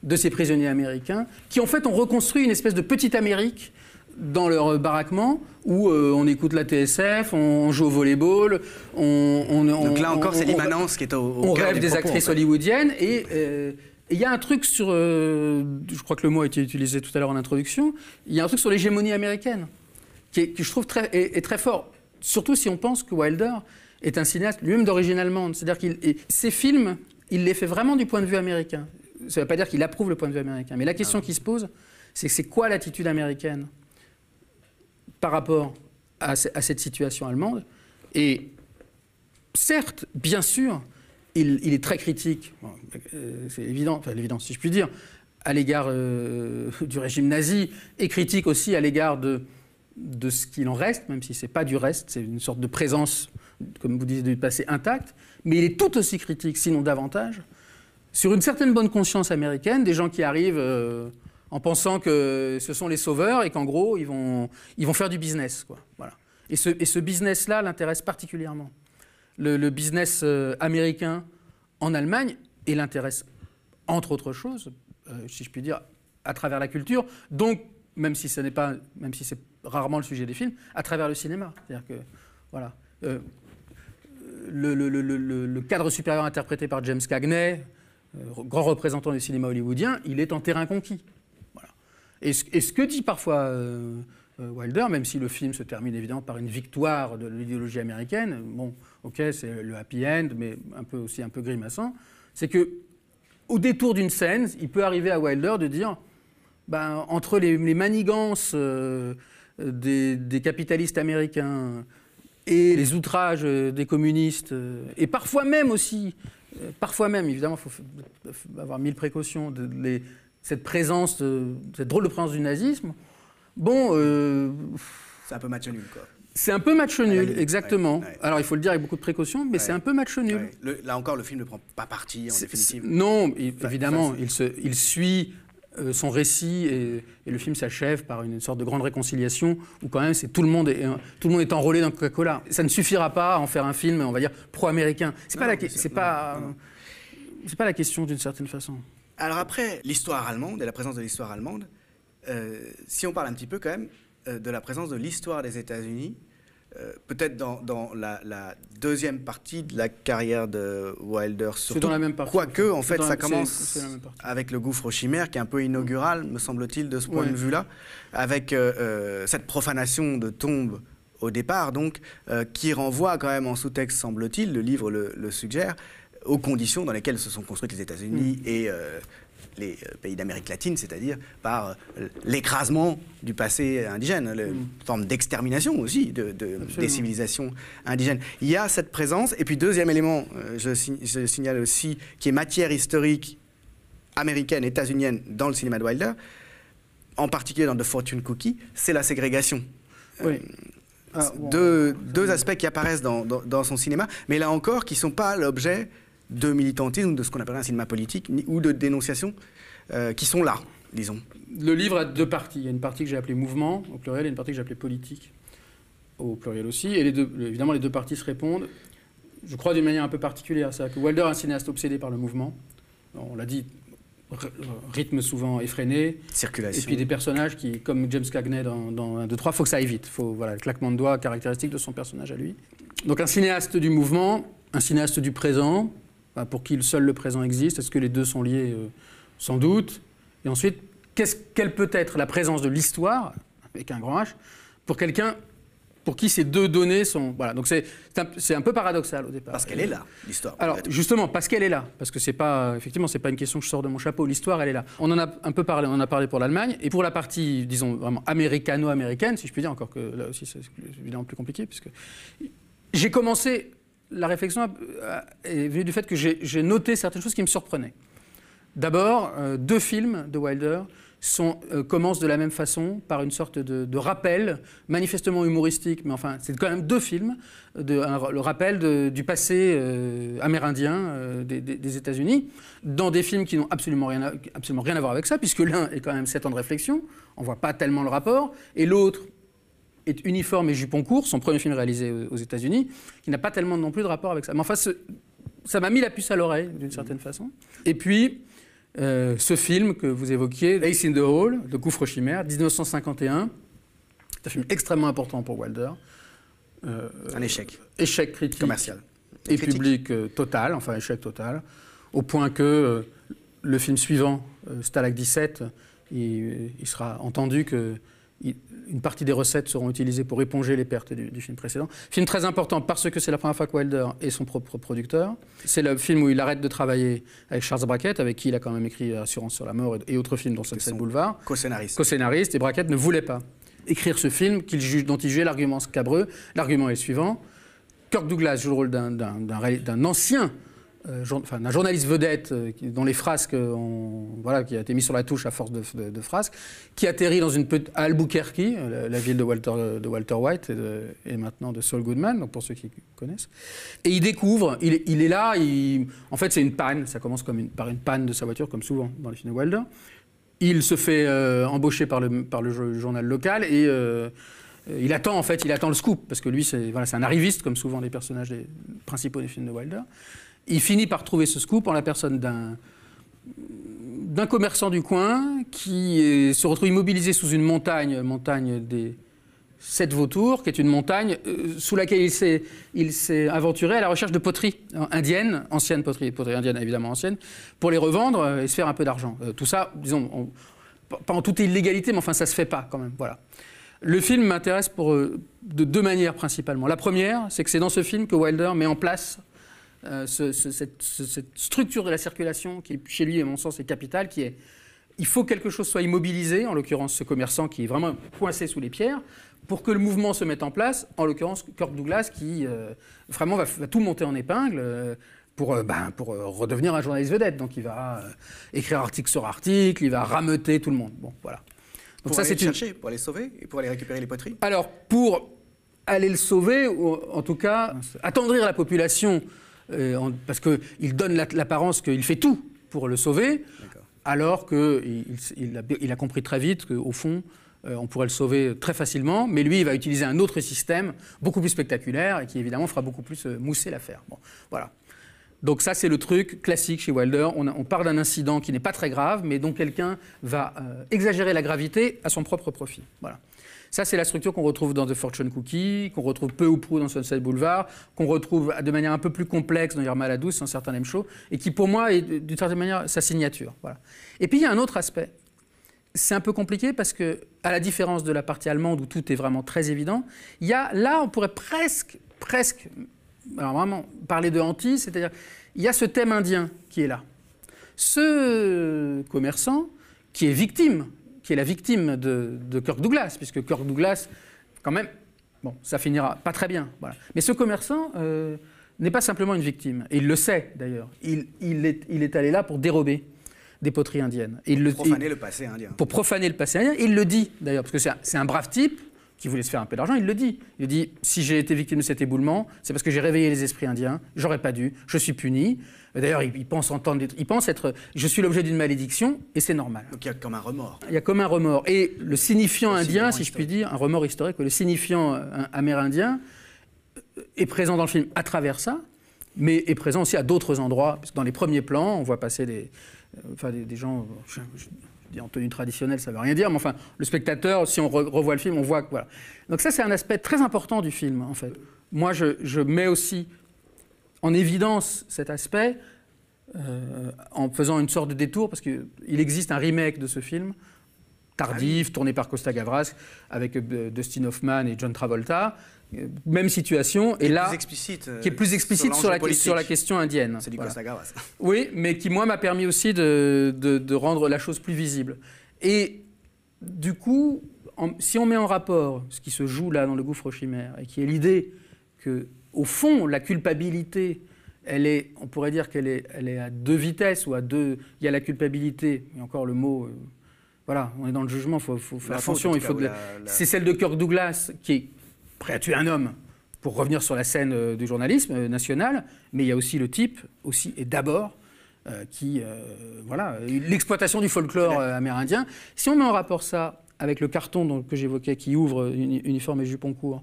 de ces prisonniers américains qui en fait ont reconstruit une espèce de petite Amérique dans leur euh, baraquement où euh, on écoute la TSF, on joue au volleyball, on, on- Donc là encore, c'est l'immanence qui est au, au on cœur rêve des propos, actrices en fait. hollywoodiennes et euh, il y a un truc sur, euh, je crois que le mot a été utilisé tout à l'heure en introduction, il y a un truc sur l'hégémonie américaine qui, est- qui je trouve très, est, est très fort, surtout si on pense que Wilder est un cinéaste lui-même d'origine allemande, c'est-à-dire qu'il ses films, il les fait vraiment du point de vue américain. Ça ne veut pas dire qu'il approuve le point de vue américain, mais la question qui se pose, c'est c'est quoi l'attitude américaine par rapport à, ce- à cette situation allemande? Et certes, bien sûr, il, il est très critique, bon, euh, c'est évident, enfin l'évident si je puis dire, à l'égard euh, du régime nazi, et critique aussi à l'égard de, de ce qu'il en reste, même si ce n'est pas du reste, c'est une sorte de présence, comme vous disiez, du passé intact, mais il est tout aussi critique, sinon davantage, sur une certaine bonne conscience américaine, des gens qui arrivent euh, en pensant que ce sont les sauveurs et qu'en gros, ils vont, ils vont faire du business. Quoi. Voilà. Et ce, business-là l'intéresse particulièrement. Le, business euh, américain en Allemagne, et l'intéresse, entre autres choses, euh, si je puis dire, à travers la culture, donc, même si ce n'est pas, même si c'est rarement le sujet des films, à travers le cinéma. C'est-à-dire que, voilà. le, le- cadre supérieur interprété par James Cagney, grand représentant du cinéma hollywoodien, il est en terrain conquis. Et, ce, que dit parfois euh, euh, Wilder, même si le film se termine évidemment par une victoire de l'idéologie américaine, bon, ok, c'est le happy end, mais un peu aussi un peu grimaçant, c'est que au détour d'une scène, il peut arriver à Wilder de dire, ben, entre les, manigances euh, des, capitalistes américains et les outrages euh, des communistes, euh, et parfois même aussi, euh, parfois même, évidemment, il faut avoir mille précautions, de, les- cette présence, de- cette drôle de présence du nazisme, bon, euh, C'est un peu match nul, quoi. c'est un peu match nul, exactement. ouais, ouais. Alors il faut le dire avec beaucoup de précautions, mais c'est un peu match nul. Le- là encore, le film ne prend pas parti, en définitive. Non, il- évidemment, il, se- il suit son récit et, et le film s'achève par une sorte de grande réconciliation où quand même c'est tout le monde est tout le monde est enrôlé dans Coca-Cola. Ça ne suffira pas à en faire un film, on va dire pro-américain. C'est pas la c'est pas c'est pas la question d'une certaine façon. Alors après, l'histoire allemande et la présence de l'histoire allemande, euh, si on parle un petit peu quand même euh, de la présence de l'histoire des États-Unis, euh, peut-être dans, dans la, la deuxième partie de la carrière de Wilder, surtout. dans la même partie, Quoique, en C'est fait, ça c'est- commence c'est avec le gouffre aux chimères, qui est un peu inaugural, me semble-t-il, de ce point Ouais. de vue-là, avec euh, euh, cette profanation de tombes au départ, donc, qui renvoie quand même en sous-texte, semble-t-il, le livre le, le suggère, aux conditions dans lesquelles se sont construites les États-Unis Mm. et les euh, pays d'Amérique latine, c'est-à-dire par euh, l'écrasement du passé indigène, le- une forme d'extermination aussi de, de- des civilisations indigènes. Il y a cette présence. Et puis, deuxième élément, euh, je, je signale aussi, qui est matière historique américaine, états-unienne dans le cinéma de Wilder, en particulier dans The Fortune Cookie, c'est la ségrégation. Oui. Ah, deux, deux aspects qui apparaissent dans, dans- dans son cinéma, mais là encore, qui ne sont pas l'objet de militantisme, de ce qu'on appellerait un cinéma politique, ou de dénonciation, euh, qui sont là, disons. Le livre a deux parties. Il y a une partie que j'ai appelée mouvement au pluriel et une partie que j'ai appelée politique au pluriel aussi. Et les deux, évidemment, les deux parties se répondent. Je crois d'une manière un peu particulière. C'est-à-dire que Wilder est un cinéaste obsédé par le mouvement. On l'a dit, rythme souvent effréné. Et Circulation. puis des personnages qui, comme James Cagney dans, dans 1, 2, 3, il faut que ça aille vite. Faut, voilà, le claquement de doigts caractéristique de son personnage à lui. Donc un cinéaste du mouvement, un cinéaste du présent, pour qui seul le présent existe. Est-ce que les deux sont liés euh, Sans doute. Et ensuite, quelle peut être la présence de l'histoire, avec un grand H, pour quelqu'un pour qui ces deux données sont... Voilà, donc c'est un, un peu paradoxal au départ. Parce qu'elle est là, l'histoire. Alors justement, parce qu'elle est là, parce que c'est pas effectivement c'est pas une question que je sors de mon chapeau. L'histoire, elle est là. On en a un peu parlé, on en a parlé pour l'Allemagne et pour la partie, disons vraiment américano-américaine, si je puis dire, encore que là aussi c'est évidemment plus compliqué, puisque j'ai commencé la réflexion euh, est venue du fait que j'ai noté certaines choses qui me surprenaient. D'abord, euh, deux films de Wilder euh, commencent de la même façon, par une sorte de, rappel, manifestement humoristique, mais enfin, c'est quand même deux films, le rappel du passé amérindien des États-Unis, dans des films qui n'ont absolument rien, à, absolument rien à voir avec ça, puisque l'un est quand même sept ans de réflexion, on ne voit pas tellement le rapport, et l'autre est uniforme et jupon court, son premier film réalisé aux États-Unis, qui n'a pas tellement non plus de rapport avec ça. Mais enfin, ce- ça m'a mis la puce à l'oreille, d'une certaine façon. Et puis, euh, ce film que vous évoquiez, Ace in the Hole, de Gouffre Chimère, 1951, c'est un film extrêmement important pour Wilder. Euh, Un échec échec critique commercial. et Critique. public euh, total, enfin échec total, au point que euh, le film suivant, Stalag 17, il, il sera entendu que une partie des recettes seront utilisées pour éponger les pertes du, du film précédent. Film très important parce que c'est la première fois que Wilder est son propre producteur. C'est le film où il arrête de travailler avec Charles Brackett, avec qui il a quand même écrit Assurance sur la mort et, et autres films dont Sunset Boulevard Co-scénariste. co-scénariste, et Brackett ne voulait pas écrire ce film qu'il juge, dont il jugeait l'argument scabreux. L'argument est le suivant. Kirk Douglas joue le rôle d'un ancien, euh, d'un journaliste vedette euh, dont les frasques, ont, qui a été mis sur la touche à force de, de- frasques, qui atterrit dans une à Albuquerque, euh, la, ville de Walter, de Walter White et, maintenant de Saul Goodman, donc pour ceux qui connaissent. Et il découvre, il, est- là, en fait c'est une panne, ça commence comme par une panne de sa voiture, comme souvent dans les films de Wilder. Il se fait embaucher par le, journal local et il attend en fait, il attend le scoop parce que lui c'est un arriviste comme souvent les personnages principaux des films de Wilder. Il finit par trouver ce scoop en la personne d'un commerçant du coin qui se retrouve immobilisé sous une montagne, montagne des Sept Vautours, qui est une montagne euh, sous laquelle il s'est, aventuré à la recherche de poteries indiennes, anciennes poteries, poteries indiennes évidemment anciennes, pour les revendre euh, et se faire un peu d'argent. Euh, tout ça, disons, on- pas- en toute illégalité, mais enfin ça se fait pas quand même. Voilà. Le film m'intéresse pour, de deux manières principalement. La première, c'est que c'est dans ce film que Wilder met en place euh, ce- ce- cette, ce- cette structure de la circulation qui, chez lui, à mon sens, est capitale, qui est il faut que quelque chose soit immobilisé, en l'occurrence ce commerçant qui est vraiment coincé sous les pierres, pour que le mouvement se mette en place, en l'occurrence Kirk Douglas qui euh, vraiment va, va tout monter en épingle. euh, pour, euh, ben, pour redevenir un journaliste vedette. Donc il va euh, écrire article sur article, il va rameuter tout le monde. Bon, voilà. Donc Pour ça, c'est une, chercher, pour aller sauver et pour aller récupérer les poteries. alors, pour aller le sauver, ou en tout cas, attendrir la population, euh, parce qu'il donne la- l'apparence qu'il fait tout pour le sauver, alors qu'il il a, il a compris très vite qu'au fond, euh, on pourrait le sauver très facilement, mais lui, il va utiliser un autre système, beaucoup plus spectaculaire, et qui évidemment fera beaucoup plus euh, mousser l'affaire. Bon, voilà. Donc ça, c'est le truc classique chez Wilder. On, a- on part d'un incident qui n'est pas très grave, mais dont quelqu'un va euh, exagérer la gravité à son propre profit. Voilà. Ça, c'est la structure qu'on retrouve dans The Fortune Cookie, qu'on retrouve peu ou prou dans Sunset Boulevard, qu'on retrouve de manière un peu plus complexe dans Irma la Douce, dans certains M Show, et qui, pour moi, est d'une certaine manière sa signature. Et puis, il y a un autre aspect. C'est un peu compliqué parce que, à la différence de la partie allemande où tout est vraiment très évident, il y a là, on pourrait presque, presque, alors vraiment parler de hantis, c'est-à-dire, il y a ce thème indien qui est là. Ce commerçant qui est victime, qui est la victime de, de Kirk Douglas, puisque Kirk Douglas, quand même, bon, ça finira pas très bien. Voilà. Mais ce commerçant euh, n'est pas simplement une victime, et il le sait d'ailleurs. Il, il est, il est allé là pour dérober des poteries indiennes. Et il le, Profaner il- le passé indien. pour profaner le passé indien. Il le dit d'ailleurs, parce que c'est un, c'est un brave type qui voulait se faire un peu d'argent, il le dit. Il dit si j'ai été victime de cet éboulement, c'est parce que j'ai réveillé les esprits indiens, j'aurais pas dû, je suis puni. D'ailleurs, il, il pense entendre, il pense être, je suis l'objet d'une malédiction et c'est normal. Donc il y a comme un remords. Il y a comme un remords. Et le signifiant indien, si je puis dire, un remords historique, le signifiant euh, amérindien euh, est présent dans le film à travers ça, mais est présent aussi à d'autres endroits. Parce que dans les premiers plans, on voit passer des, euh, enfin, des, des gens, je, je- en tenue traditionnelle, ça ne veut rien dire, mais enfin, le spectateur, si on re- revoit le film, on voit que voilà. Donc ça, c'est un aspect très important du film, en fait. Moi, je, je mets aussi en évidence cet aspect euh, en faisant une sorte de détour, parce qu'il existe un remake de ce film, tardif, tourné par Costa Gavras, avec euh, Dustin Hoffman et John Travolta. Euh, Même situation, et là, plus explicite. euh, qui est plus explicite sur, la, l'enjeu sur la question indienne. C'est du Voilà. Costa Gavras. Oui, mais qui, moi, m'a permis aussi de, de- de rendre la chose plus visible. Et du coup, en- si on met en rapport ce qui se joue là dans le gouffre chimère, et qui est l'idée que, au fond, la culpabilité, elle est, on pourrait dire qu'elle est, elle est à deux vitesses, ou à deux. Il y a la culpabilité, et encore le mot. euh, voilà, on est dans le jugement, il faut, faut faire La attention. en Il faut de la- la- la- C'est celle de Kirk Douglas qui est prêt à tuer un homme pour revenir sur la scène euh, du journalisme euh, national, mais il y a aussi le type, aussi et d'abord, euh, qui, voilà, l'exploitation du folklore amérindien. Si on met en rapport ça avec le carton dont- que j'évoquais, qui ouvre uni- uniforme et jupon court,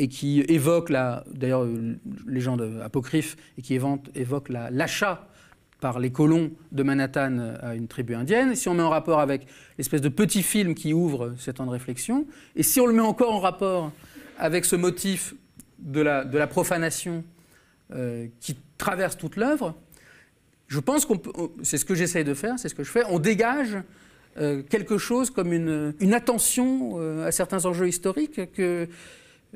et qui évoque d'ailleurs, légende apocryphe, et qui évoque la- l'achat par les colons de Manhattan euh, à une tribu indienne, si on met en rapport avec l'espèce de petit film qui ouvre ces temps de réflexion, et si on le met encore en rapport avec ce motif de la, profanation euh, qui traverse toute l'œuvre, je pense qu'on c'est ce que j'essaye de faire, c'est ce que je fais, on dégage euh, quelque chose comme une, attention euh, à certains enjeux historiques que,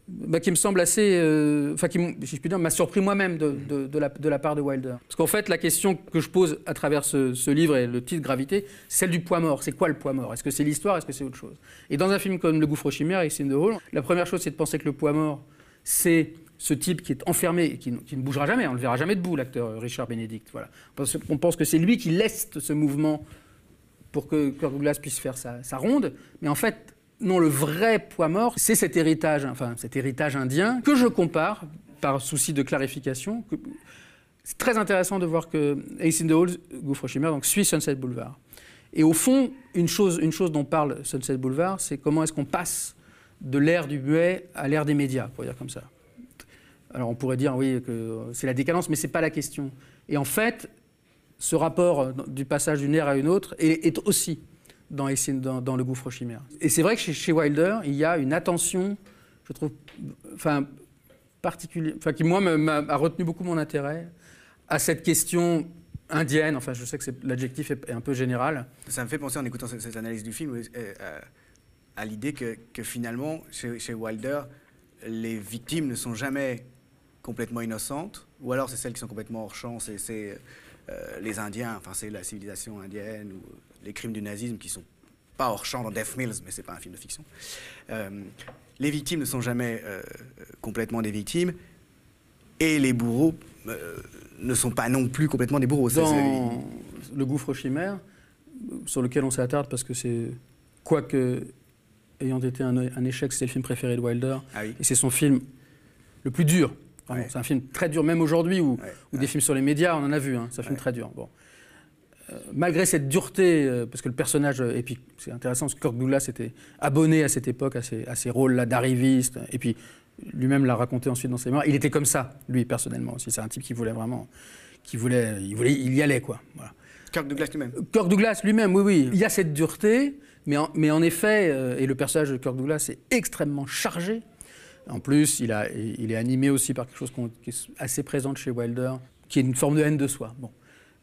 bah, qui me semble assez, euh, enfin qui, m'ont- si je m'a surpris moi-même de, la, part de Wilder. Parce qu'en fait, la question que je pose à travers ce, livre et le titre Gravité, c'est celle du poids mort. C'est quoi le poids mort? Est-ce que c'est l'histoire? Est-ce que c'est autre chose? Et dans un film comme Le Gouffre chimère et in the Hall, la première chose, c'est de penser que le poids mort, c'est ce type qui est enfermé et qui, ne- qui bougera jamais. On le verra jamais debout, l'acteur euh, Richard Benedict. Voilà. Qu'on pense que c'est lui qui laisse ce mouvement pour que Kirk Douglas puisse faire sa ronde. Mais en fait, non, le vrai poids mort, c'est cet héritage, enfin cet héritage indien que je compare, par souci de clarification. C'est très intéressant de voir que Ace in the Gouffre chimère, donc suit Sunset Boulevard. Et au fond, une chose, une chose dont parle Sunset Boulevard, c'est comment est-ce qu'on passe de l'ère du muet à l'ère des médias, pour dire comme ça. Alors on pourrait dire oui que c'est la décadence, mais c'est pas la question. Et en fait, ce rapport euh, du passage d'une ère à une autre est aussi dans, le gouffre chimère. Et c'est vrai que chez, Wilder, il y a une attention, je trouve, enfin particulière, enfin qui moi m'a retenu beaucoup mon intérêt à cette question indienne. Enfin, je sais que l'adjectif est, un peu général. Ça me fait penser en écoutant cette, analyse du film euh, euh, à l'idée que, finalement, chez, Wilder, les victimes ne sont jamais complètement innocentes, ou alors c'est celles qui sont complètement hors champ, c'est euh, les Indiens, enfin c'est la civilisation indienne, les crimes du nazisme qui sont pas hors champ dans Death Mills, mais c'est pas un film de fiction. Euh, les victimes ne sont jamais euh, complètement des victimes, et les bourreaux euh, ne sont pas non plus complètement des bourreaux. Dans Le gouffre chimère, sur lequel on s'attarde parce que c'est, quoique ayant été un, un échec, c'est le film préféré de Wilder, Ah oui. et c'est son film le plus dur. Ouais. C'est un film très dur, même aujourd'hui, où, Ouais, où ouais. des films sur les médias, on en a vu, hein, c'est un film très dur. Bon. Euh, malgré cette dureté, euh, parce que le personnage, euh, et puis c'est intéressant, parce que Kirk Douglas était abonné à cette époque à ces, à ces rôles-là d'arriviste, et puis lui-même l'a raconté ensuite dans ses mémoires. Il était comme ça, lui, personnellement aussi. C'est un type qui voulait vraiment, qui voulait, il voulait, il y allait, quoi. Voilà. Kirk Douglas lui-même. Kirk Douglas lui-même, oui, oui. Il y a cette dureté, mais en, mais en effet, et le personnage de Kirk Douglas est extrêmement chargé. En plus, il, a, il est animé aussi par quelque chose qui est assez présent chez Wilder, qui est une forme de haine de soi. Bon.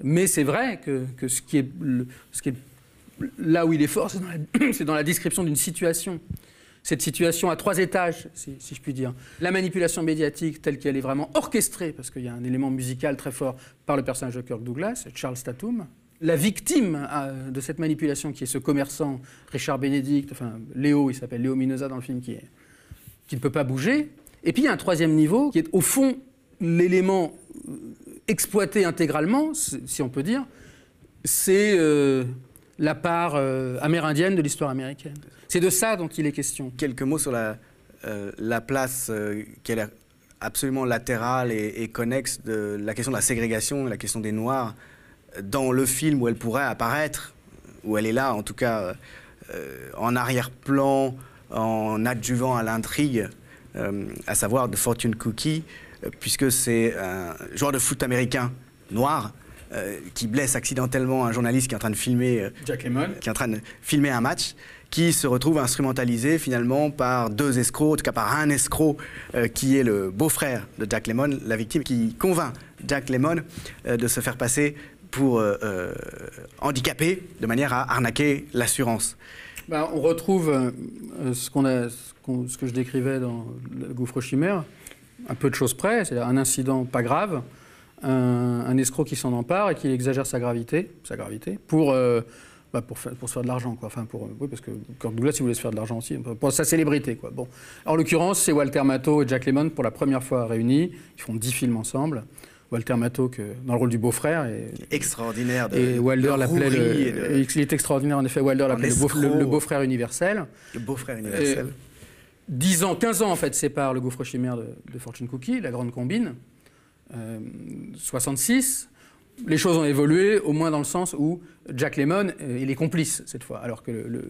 Mais c'est vrai que, ce, qui est là où il est fort, c'est dans la, description d'une situation. Cette situation à trois étages, si, je puis dire. La manipulation médiatique telle qu'elle est vraiment orchestrée, parce qu'il y a un élément musical très fort par le personnage de Kirk Douglas, Charles Tatum. La victime euh, de cette manipulation, qui est ce commerçant, Richard Benedict, enfin Léo, il s'appelle Léo Minosa dans le film, qui, ne peut pas bouger. Et puis il y a un troisième niveau, qui est au fond l'élément euh, exploité intégralement, si on peut dire, c'est euh, la part euh, amérindienne de l'histoire américaine. C'est de ça dont il est question. Quelques mots sur la, euh, la place qui est absolument latérale et, et connexe de la question de la ségrégation la question des Noirs dans le film où elle pourrait apparaître, où elle est là en tout cas en arrière-plan, en adjuvant à l'intrigue, à savoir de Fortune Cookie, puisque c'est un joueur de foot américain noir euh, qui blesse accidentellement un journaliste qui est en train de filmer euh, Jack Lemmon. qui est en train de filmer un match, qui se retrouve instrumentalisé finalement par deux escrocs, en tout cas par un escroc euh, qui est le beau-frère de Jack Lemmon, la victime, qui convainc Jack Lemmon euh, de se faire passer pour handicapé de manière à arnaquer l'assurance. Ben, on retrouve ce, qu'on a, ce, qu'on- ce que je décrivais dans le gouffre chimère, un peu de choses près, c'est-à-dire un incident pas grave, un, un escroc qui s'en empare et qui exagère sa gravité, sa gravité pour, euh, bah, pour, faire- pour se faire de l'argent. Quoi. Enfin, pour, oui, parce que Kirk Douglas, il voulait se faire de l'argent aussi, pour sa célébrité. Quoi. Bon. En l'occurrence, c'est Walter Matthau et Jack Lemmon pour la première fois réunis. Ils font dix films ensemble. Walter Matthau que, dans le rôle du beau-frère et, Extraordinaire de, et Wilder de l'appelait le, il est extraordinaire en effet. Wilder l'appelait le, beau- le beau-frère universel. le beau-frère universel. 10 ans, 15 ans en fait séparent le gouffre chimère de, de Fortune Cookie, la grande combine. Euh, 66. Les choses ont évolué, au moins dans le sens où Jack Lemmon, euh, il est complice cette fois, alors que le, le-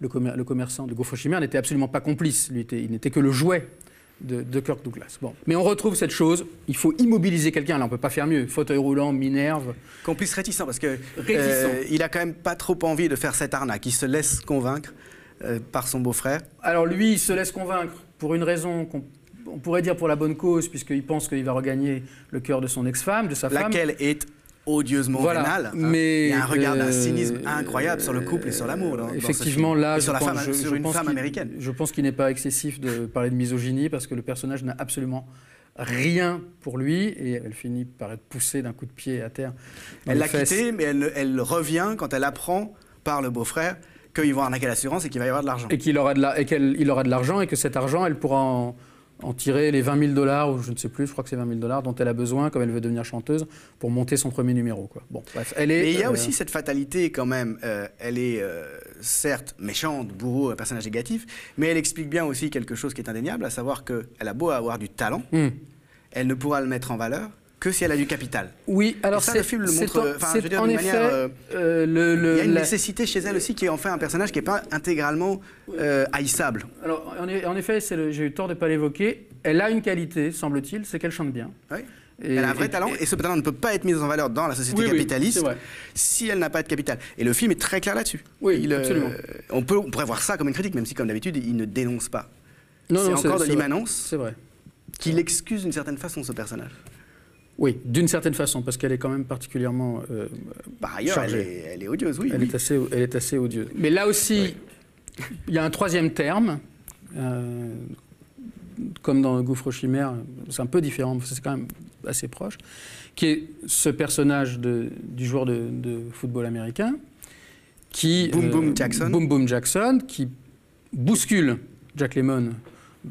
le commer- le commerçant de gouffre chimère n'était absolument pas complice. Lui était- il n'était que le jouet de, de Kirk Douglas. Bon. Mais on retrouve cette chose, il faut immobiliser quelqu'un, là on ne peut pas faire mieux. Fauteuil roulant, Minerve. Complice réticent parce que euh, il a quand même pas trop envie de faire cette arnaque. Il se laisse convaincre euh, par son beau-frère. Alors lui, il se laisse convaincre pour une raison qu'on on pourrait dire pour la bonne cause, puisqu'il pense qu'il va regagner le cœur de son ex-femme, de sa femme. laquelle est odieusement Voilà, hein. mais, il y a un regard d'un euh, cynisme incroyable sur le couple et sur l'amour. Effectivement, là, sur, la pense, femme, je- sur je une femme qu'il- américaine. Je pense qu'il n'est pas excessif de parler de misogynie parce que le personnage n'a absolument rien pour lui et elle finit par être poussée d'un coup de pied à terre. Elle l'a quitté, mais elle, elle revient quand elle apprend par le beau-frère qu'ils vont arnaquer l'assurance et qu'il va y avoir de l'argent. et qu'il aura de la- et qu'elle- il aura de l'argent et que cet argent, elle pourra en, en tirer les 20 000 dollars ou je ne sais plus, je crois que c'est 20 000 dollars dont elle a besoin comme elle veut devenir chanteuse pour monter son premier numéro. Quoi. Bon, bref, elle est. Mais il y a euh, aussi cette fatalité quand même. euh, elle est euh, certes méchante, bourreau, un personnage négatif, mais elle explique bien aussi quelque chose qui est indéniable, à savoir qu'elle a beau avoir du talent, hmm. elle ne pourra le mettre en valeur que si elle a du capital. Oui, alors ça, c'est le film le c'est montre, en- enfin, c'est je veux dire, en d'une effet manière, euh, euh, le, le- Il y a une la- nécessité chez elle aussi qui en fait un personnage qui n'est pas intégralement euh, haïssable. Alors, en, en effet, j'ai eu tort de ne pas l'évoquer. Elle a une qualité, semble-t-il, c'est qu'elle chante bien. Oui. Et- elle a un vrai et- talent et ce talent ne peut pas être mis en valeur dans la société Oui, capitaliste si elle n'a pas de capital. Et le film est très clair là-dessus. Oui, Il, euh, absolument. on, peut, on pourrait voir ça comme une critique, même si comme d'habitude il ne dénonce pas. Non, c'est non, encore de l'immanence C'est vrai. qui l'excuse d'une certaine façon, ce personnage. Oui, d'une certaine façon, parce qu'elle est quand même particulièrement. euh, Par ailleurs, elle Chargée. est, elle est odieuse, oui. elle, oui. est assez, elle est assez odieuse. Mais là aussi, il y a un troisième terme euh, comme dans Gouffre Chimère, c'est un peu différent, mais c'est quand même assez proche, qui est ce personnage de- du joueur de, de football américain qui... Boom Boom Jackson. Boom Boom Jackson, qui bouscule Jack Lemmon,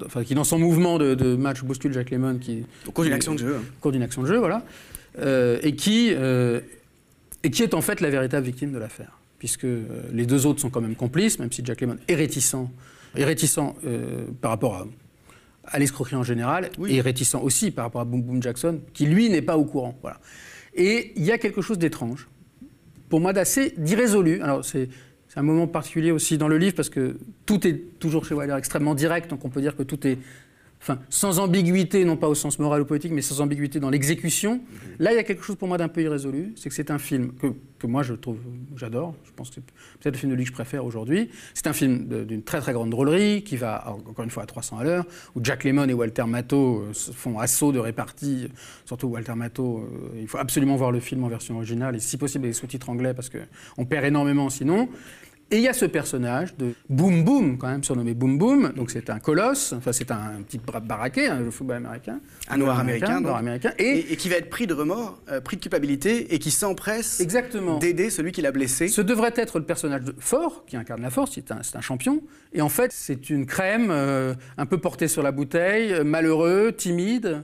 enfin qui dans son mouvement de, de match bouscule Jack Lemmon, qui, Au cours d'une action de jeu. hein. au cours d'une action de jeu, voilà, euh, et, qui, euh, et qui est en fait la véritable victime de l'affaire, puisque euh, les deux autres sont quand même complices, même si Jack Lemmon est réticent, est réticent euh, par rapport à, à l'escroquerie en général, et réticent aussi par rapport à Boom Boom Jackson, qui lui n'est pas au courant. Voilà. Et il y a quelque chose d'étrange, pour moi d'assez d'irrésolu. Alors c'est c'est un moment particulier aussi dans le livre parce que tout est toujours chez Wilder extrêmement direct, donc on peut dire que tout est enfin, sans ambiguïté, non pas au sens moral ou politique, mais sans ambiguïté dans l'exécution. Là, il y a quelque chose pour moi d'un peu irrésolu, c'est que c'est un film que, que moi je trouve, j'adore, je pense que c'est peut-être le film de lui que je préfère aujourd'hui. C'est un film d'une très très grande drôlerie, qui va encore une fois à 300 à l'heure, où Jack Lemmon et Walter Matthau euh, font assaut de répartie, surtout Walter Matthau, euh, il faut absolument voir le film en version originale, et si possible les sous-titres anglais, parce qu'on perd énormément sinon. Et il y a ce personnage de Boom Boom, quand même surnommé Boom Boom. Donc c'est un colosse, enfin c'est un petit baraquet, hein, le football américain. Un noir américain, noir américain. Et, Et, et qui va être pris de remords, euh, pris de culpabilité, et qui s'empresse d'aider celui qui l'a blessé. Ce devrait être le personnage de fort, qui incarne la force, c'est un, champion. Et en fait, c'est une crème euh, un peu portée sur la bouteille, malheureux, timide.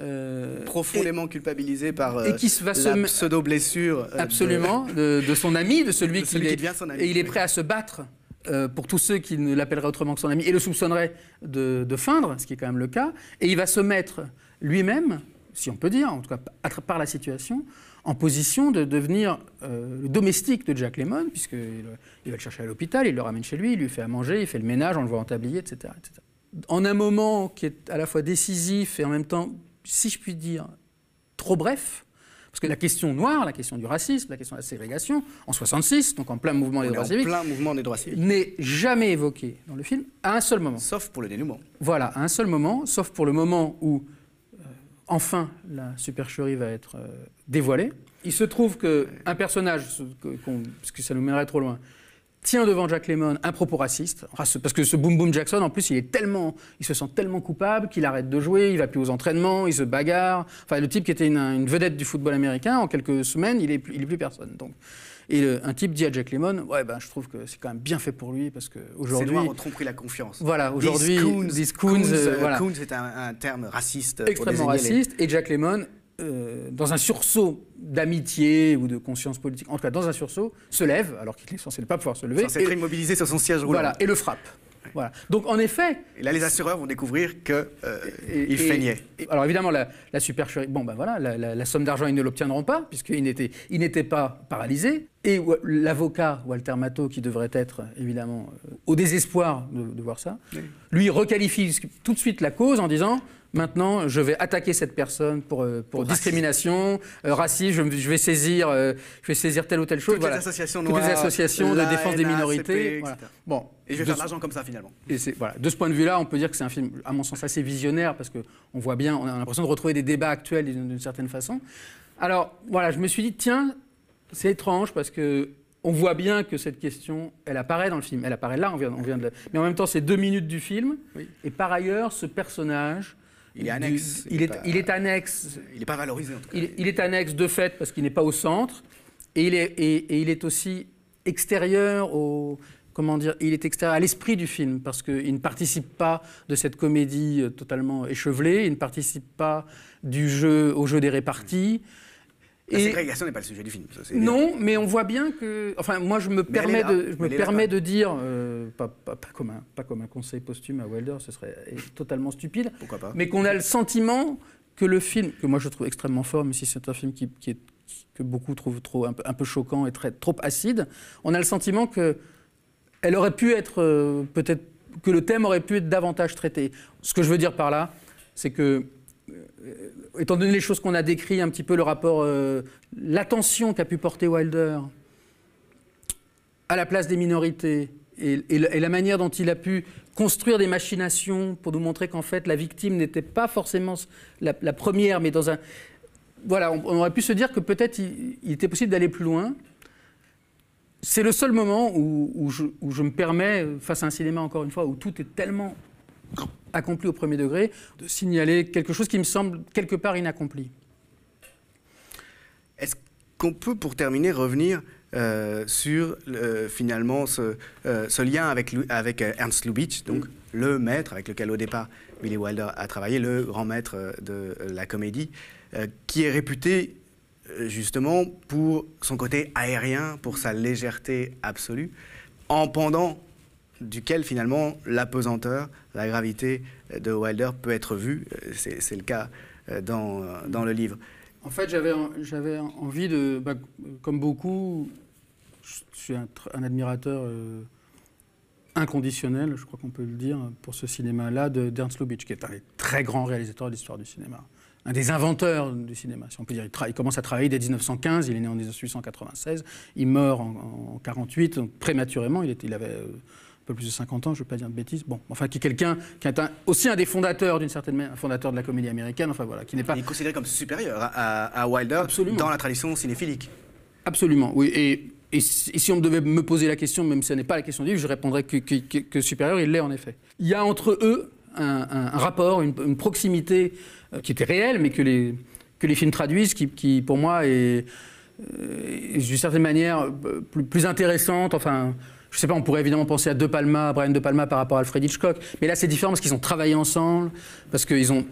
Euh, profondément culpabilisé par et qui va la pseudo-blessure. euh, de- Absolument, de, de son ami, de celui, De celui qu'il qui est- devient son ami, Et il est prêt à se battre euh, pour tous ceux qui ne l'appelleraient autrement que son ami et le soupçonneraient de, de feindre, ce qui est quand même le cas. Et il va se mettre lui-même, si on peut dire, en tout cas par la situation, en position de devenir euh, le domestique de Jack Lemmon, puisqu'il il va le chercher à l'hôpital, il le ramène chez lui, il lui fait à manger, il fait le ménage, on le voit en tablier, etc., etc. En un moment qui est à la fois décisif et en même temps, si je puis dire, trop bref, parce que la question noire, la question du racisme, la question de la ségrégation, en 66, donc en plein mouvement des droits civiques, n'est jamais évoquée dans le film à un seul moment. Sauf pour le dénouement. Voilà, à un seul moment, sauf pour le moment où, euh, enfin, la supercherie va être euh, dévoilée. Il se trouve personnage, que- qu'on- parce que ça nous mènerait trop loin, tient devant Jack Lemmon un propos raciste, parce que ce Boom Boom Jackson, en plus, il est tellement, il se sent tellement coupable qu'il arrête de jouer, il va plus aux entraînements, il se bagarre. Enfin, le type qui était une, une vedette du football américain, en quelques semaines, il est plus, il est plus personne. Donc, et le- un type dit à Jack Lemmon, ouais, ben, je trouve que c'est quand même bien fait pour lui parce que Ces aujourd'hui, Noirs ont trop pris la confiance. Voilà, aujourd'hui, These coons, these coons, euh, euh, voilà. coons, c'est un, un terme raciste. pour extrêmement les- raciste, et Jack Lemmon, euh, dans un sursaut d'amitié ou de conscience politique, en tout cas dans un sursaut, se lève, alors qu'il est censé ne pas pouvoir se lever, Censé être immobilisé sur son siège roulant. voilà, et le frappe. Voilà. Donc en effet, Et là, les assureurs vont découvrir qu'il et- feignait. et- alors évidemment, la, la supercherie, bon ben voilà, la, la- la somme d'argent, ils ne l'obtiendront pas, puisqu'ils n'étaient pas paralysés. Et l'avocat, Walter Matthau, qui devrait être évidemment euh, au désespoir de, de voir ça, lui requalifie tout de suite la cause en disant Maintenant, je vais attaquer cette personne pour, euh, pour, discrimination, euh, racisme. Je, je vais saisir, euh, je vais saisir telle ou telle chose. Toutes voilà. les associations Toutes les noires, associations de défense des minorités. voilà. Bon, Et je vais de faire de l'argent comme ça, finalement. et voilà. De ce point de vue-là, on peut dire que c'est un film, à mon sens, assez visionnaire parce qu'on voit bien, on a l'impression de retrouver des débats actuels d'une d'une certaine façon. Alors, voilà, je me suis dit, tiens, c'est étrange parce que on voit bien que cette question, elle apparaît dans le film. Elle apparaît là, on vient, on vient de la- Mais en même temps, c'est deux minutes du film. Oui. Et par ailleurs, ce personnage. Il est du- annexe. il, est, pas- il est annexe. Il n'est pas valorisé, en tout cas. Il, il est annexe de fait parce qu'il n'est pas au centre. Et il est, et, et il est aussi extérieur au. Comment dire Il est extérieur à l'esprit du film parce qu'il ne participe pas de cette comédie euh, totalement échevelée. Il ne participe pas du jeu au jeu des réparties. La Et- ségrégation n'est pas le sujet du film. ça, non, mais on voit bien que. Enfin, moi, je me Mais permets là. de, je Mais me là, permets de dire, euh, pas, pas- pas comme un, pas comme un conseil posthume à Wilder, ce serait totalement stupide, Pourquoi pas mais qu'on a le sentiment que le film, que moi je trouve extrêmement fort, même si c'est un film qui, qui est, qui- que beaucoup trouvent trop, un, peu, un peu choquant et très, trop acide, on a le sentiment que elle aurait pu être, euh, peut-être, que le thème aurait pu être davantage traité. Ce que je veux dire par là, c'est que euh, étant donné les choses qu'on a décrites, un petit peu le rapport, euh, l'attention qu'a pu porter Wilder à la place des minorités et, la manière dont il a pu construire des machinations pour nous montrer qu'en fait la victime n'était pas forcément la, première, mais dans un... Voilà, on, aurait pu se dire que peut-être il, était possible d'aller plus loin. C'est le seul moment où je me permets, face à un cinéma encore une fois, où tout est tellement accompli au premier degré, de signaler quelque chose qui me semble quelque part inaccompli. Est-ce qu'on peut, pour terminer, revenir euh, sur euh, finalement ce, euh, ce, lien avec, avec Ernst Lubitsch, donc mm. le maître avec lequel au départ Billy Wilder a travaillé, le grand maître de la comédie, qui est réputé justement pour son côté aérien, pour sa légèreté absolue, en pendant duquel finalement l'apesanteur, la gravité de Wilder peut être vue. C'est le cas dans, dans le livre. En fait, j'avais, envie de, bah, comme beaucoup, je suis un, admirateur euh, inconditionnel, je crois qu'on peut le dire, pour ce cinéma-là, de d'Ernst Lubitsch, qui est un des très grands réalisateurs de l'histoire du cinéma. Un des inventeurs du cinéma, si on peut dire. Il, commence à travailler dès 1915, il est né en 1896, il meurt en 1948, prématurément, il, était, il avait euh, peu plus de 50 ans, je ne veux pas dire de bêtises. Bon, enfin, qui est quelqu'un qui est aussi un des fondateurs, d'une certaine manière, fondateur de la comédie américaine. Enfin voilà, qui n'est pas. Il est considéré comme supérieur à, Wilder dans la tradition cinéphilique. Absolument, oui. Et, et, si, on devait me poser la question, même si ce n'est pas la question du livre, je répondrais que, supérieur, il l'est en effet. Il y a entre eux un, rapport, une, proximité euh, qui était réelle, mais que les, que les films traduisent, qui, pour moi est, euh, d'une certaine manière euh, plus, plus intéressante. Enfin je sais pas, on pourrait évidemment penser à De Palma, à Brian De Palma par rapport à Alfred Hitchcock, mais là c'est différent parce qu'ils ont travaillé ensemble, parce que ont,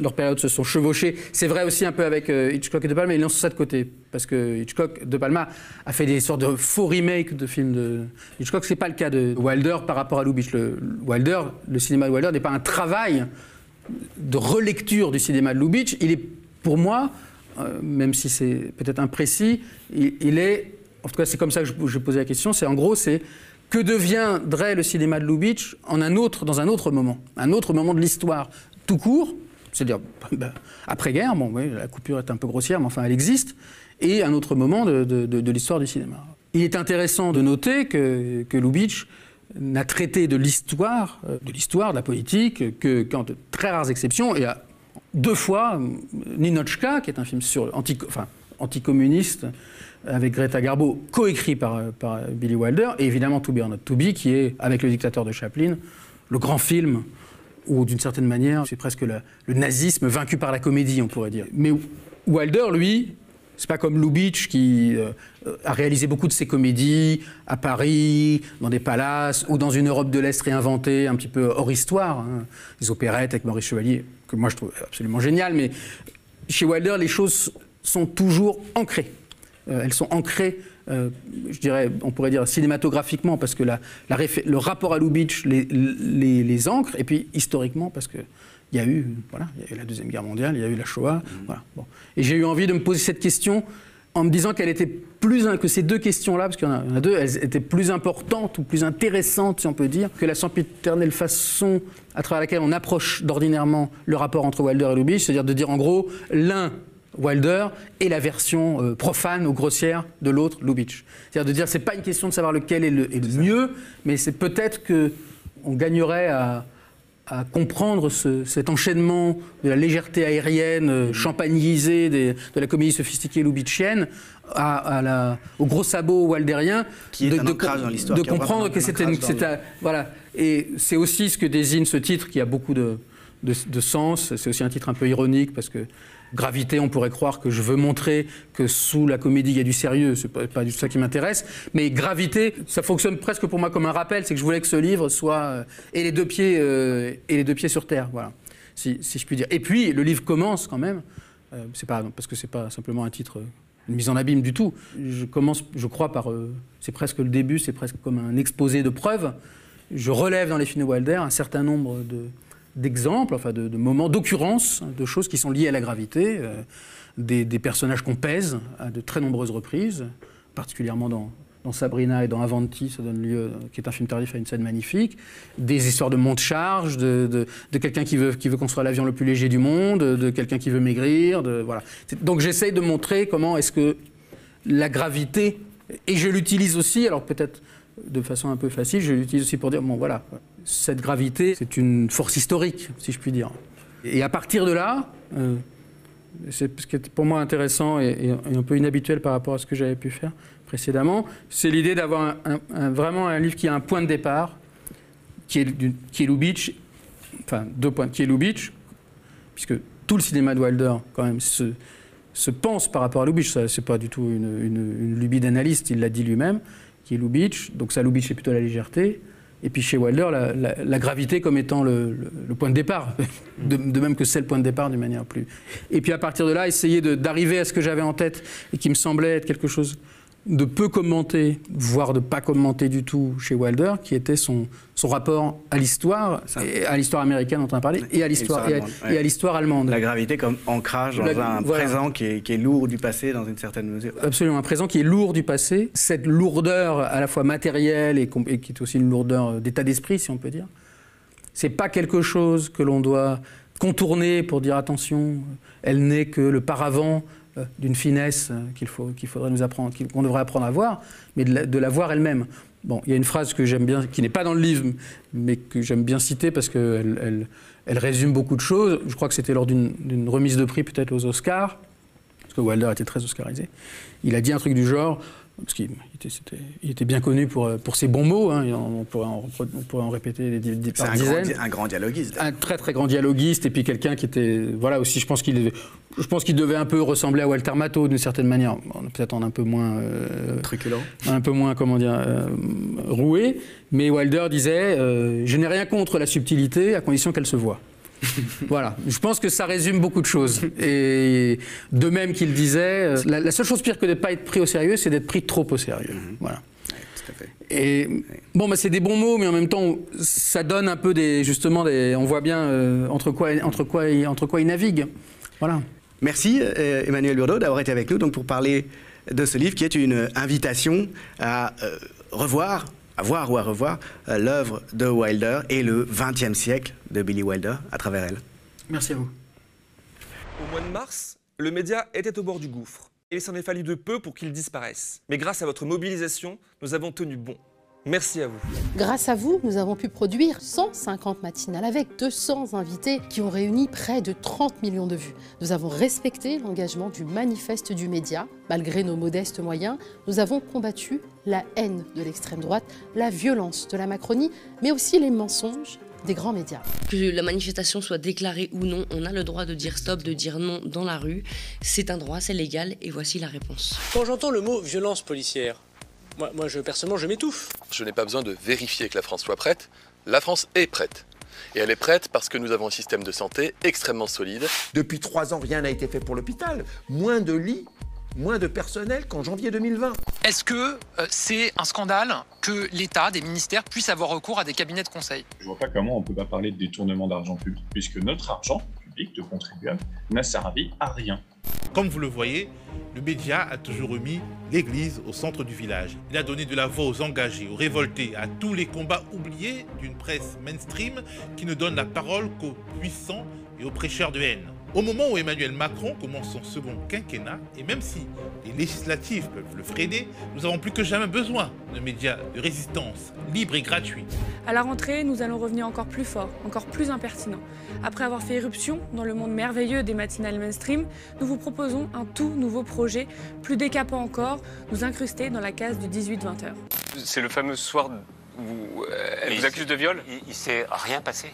leurs périodes se sont chevauchées. C'est vrai aussi un peu avec euh, Hitchcock et De Palma, mais ils lancent ça de côté, parce que Hitchcock, De Palma a fait des sortes de faux remakes de films de Hitchcock. C'est pas le cas de Wilder par rapport à Lubitsch. Le, Wilder, le cinéma de Wilder n'est pas un travail de relecture du cinéma de Lubitsch. Il est, pour moi, euh, même si c'est peut-être imprécis, il est en tout cas c'est comme ça que je, je posais la question, c'est en gros c'est que deviendrait le cinéma de Lubitsch en un autre, dans un autre moment, un autre moment de l'histoire tout court, c'est-à-dire bah, après-guerre, bon, la coupure est un peu grossière, mais enfin elle existe, et un autre moment de, l'histoire du cinéma. Il est intéressant de noter que, Lubitsch n'a traité de l'histoire, euh, de l'histoire, de la politique, que, qu'en de très rares exceptions, et à deux fois, Ninochka, qui est un film sur anti, anticommuniste, avec Greta Garbo, coécrit par, par Billy Wilder, et évidemment To Be or Not To Be, qui est, avec le dictateur de Chaplin, le grand film où, d'une certaine manière, c'est presque le, nazisme vaincu par la comédie, on pourrait dire. Mais Wilder, lui, c'est pas comme Lubitsch qui euh, a réalisé beaucoup de ses comédies à Paris, dans des palaces ou dans une Europe de l'Est réinventée, un petit peu hors histoire. Hein. Les opérettes avec Maurice Chevalier, que moi je trouve absolument génial, mais chez Wilder, les choses sont toujours ancrées. Euh, elles sont ancrées, euh, je dirais, on pourrait dire cinématographiquement, parce que la, le rapport à Lubitsch les, les, ancre, et puis historiquement, parce que il y a eu, voilà, il y a eu la deuxième guerre mondiale, il y a eu la Shoah, mmh. voilà. Bon. Et j'ai eu envie de me poser cette question en me disant qu'elle était plus que ces deux questions-là, parce qu'il y, en a deux, elles étaient plus importantes ou plus intéressantes, si on peut dire, que la sempiternelle façon à travers laquelle on approche d'ordinairement le rapport entre Wilder et Lubitsch, c'est-à-dire de dire en gros l'un Wilder et la version euh, profane ou grossière de l'autre, Lubitsch. C'est-à-dire de dire c'est pas une question de savoir lequel est le, mieux, mais c'est peut-être que on gagnerait à, comprendre cet enchaînement de la légèreté aérienne euh, champagnisée de la comédie sophistiquée lubitchienne à, au gros sabot wildérien qui est de, un dans l'histoire, de comprendre que c'était voilà. Et c'est aussi ce que désigne ce titre qui a beaucoup de, de sens. C'est aussi un titre un peu ironique parce que Gravité, on pourrait croire que je veux montrer que sous la comédie, il y a du sérieux. C'est pas, pas du tout ça qui m'intéresse. Mais Gravité, ça fonctionne presque pour moi comme un rappel. C'est que je voulais que ce livre soit euh, et les deux pieds euh, et les deux pieds sur terre. Voilà, si, je puis dire. Et puis le livre commence quand même. Euh, c'est pas parce que c'est pas simplement un titre une mise en abîme du tout. Je commence, je crois, par. c'est presque le début, c'est presque comme un exposé de preuves. Je relève dans les films de Wilder un certain nombre de, d'exemples, enfin de, moments, d'occurrences, de choses qui sont liées à la gravité, euh, des, personnages qu'on pèse à de très nombreuses reprises, particulièrement dans, Sabrina et dans Avanti, ça donne lieu, qui est un film tardif, à une scène magnifique, des histoires de monte-charge, de, quelqu'un qui veut, qui veut construire l'avion le plus léger du monde, de quelqu'un qui veut maigrir, de, voilà. Donc j'essaye de montrer comment est-ce que la gravité, et je l'utilise aussi, alors peut-être de façon un peu facile, je l'utilise aussi pour dire, bon voilà, cette gravité, c'est une force historique, si je puis dire. Et à partir de là, euh, c'est ce qui est pour moi intéressant et, un peu inhabituel par rapport à ce que j'avais pu faire précédemment, c'est l'idée d'avoir vraiment un livre qui a un point de départ, qui est, qui est Lubitsch, enfin deux points, qui est Lubitsch, puisque tout le cinéma de Wilder quand même se, se pense par rapport à Lubitsch. Ça, c'est pas du tout une lubie d'analyste, il l'a dit lui-même, qui est Lubitsch. Donc ça, Lubitsch, c'est plutôt la légèreté. Et puis chez Wilder, la, gravité comme étant le, point de départ, de, de même que c'est le point de départ d'une manière plus. Et puis à partir de là, essayer d'arriver à ce que j'avais en tête et qui me semblait être quelque chose de peu commenté, voire de pas commenté du tout chez Wilder, qui était son, son rapport à l'histoire, à l'histoire américaine dont on a parlé, et à l'histoire et à- allemande, et à allemande. La gravité comme ancrage dans La- un voilà. présent qui est, qui est lourd du passé dans une certaine mesure. Absolument, un présent qui est lourd du passé, cette lourdeur à la fois matérielle et, et qui est aussi une lourdeur d'état d'esprit, si on peut dire. C'est pas quelque chose que l'on doit contourner pour dire attention, elle n'est que le paravent euh, d'une finesse euh, qu'il faudrait nous apprendre, qu'on devrait apprendre à voir, mais de la, voir elle-même. Bon, il y a une phrase que j'aime bien, qui n'est pas dans le livre, mais que j'aime bien citer parce qu'elle elle, elle résume beaucoup de choses. Je crois que c'était lors d'une remise de prix peut-être aux Oscars, parce que Wilder était très oscarisé. Il a dit un truc du genre, parce qu'il était, il était bien connu pour, pour ses bons mots, hein, on, pourrait en, repro- on pourrait en répéter des, des, par un, grand, dizaines. di- un grand dialoguiste. Un très très grand dialoguiste et puis quelqu'un qui était voilà aussi je pense qu'il je pense qu'il devait un peu ressembler à Walter Matthau d'une certaine manière peut-être en un peu moins euh, Truculent. un peu moins comment dire euh, roué mais Wilder disait euh, je n'ai rien contre la subtilité à condition qu'elle se voit voilà, je pense que ça résume beaucoup de choses. Et de même qu'il disait, euh, la, la seule chose pire que de ne pas être pris au sérieux, c'est d'être pris trop au sérieux. Voilà. Tout à fait. Et bon, bah, c'est des bons mots, mais en même temps, ça donne un peu des, justement, des, on voit bien euh, entre quoi, entre quoi, il- entre quoi il navigue. Voilà. Merci euh, Emmanuel Burdeau d'avoir été avec nous donc, pour parler de ce livre qui est une invitation à euh, revoir, à voir ou à revoir euh, l'œuvre de Wilder et le XXe siècle de Billy Wilder à travers elle. Merci à vous. Au mois de mars, le média était au bord du gouffre. Et il s'en est fallu de peu pour qu'il disparaisse. Mais grâce à votre mobilisation, nous avons tenu bon. Merci à vous. Grâce à vous, nous avons pu produire 150 matinales avec 200 invités qui ont réuni près de 30 millions de vues. Nous avons respecté l'engagement du manifeste du média. Malgré nos modestes moyens, nous avons combattu la haine de l'extrême droite, la violence de la Macronie, mais aussi les mensonges des grands médias. Que la manifestation soit déclarée ou non, on a le droit de dire stop, de dire non dans la rue. C'est un droit, c'est légal, et voici la réponse. Quand j'entends le mot violence policière, moi, moi je, personnellement, je m'étouffe. Je n'ai pas besoin de vérifier que la France soit prête. La France est prête. Et elle est prête parce que nous avons un système de santé extrêmement solide. Depuis trois ans, rien n'a été fait pour l'hôpital. Moins de lits, moins de personnel qu'en janvier 2020. Est-ce que euh, c'est un scandale que l'État, des ministères, puissent avoir recours à des cabinets de conseil? Je vois pas comment on peut pas parler de détournement d'argent public, puisque notre argent de contribuables n'a servi à rien. Comme vous le voyez, le média a toujours remis l'Église au centre du village. Il a donné de la voix aux engagés, aux révoltés, à tous les combats oubliés d'une presse mainstream qui ne donne la parole qu'aux puissants et aux prêcheurs de haine. Au moment où Emmanuel Macron commence son second quinquennat, et même si les législatives peuvent le freiner, nous avons plus que jamais besoin de médias de résistance libres et gratuits. À la rentrée, nous allons revenir encore plus fort, encore plus impertinent. Après avoir fait éruption dans le monde merveilleux des matinales mainstream, nous vous proposons un tout nouveau projet, plus décapant encore, nous incruster dans la case du 18-20 heures. C'est le fameux soir où euh, elle Mais vous accuse de viol? Il, il s'est rien passé.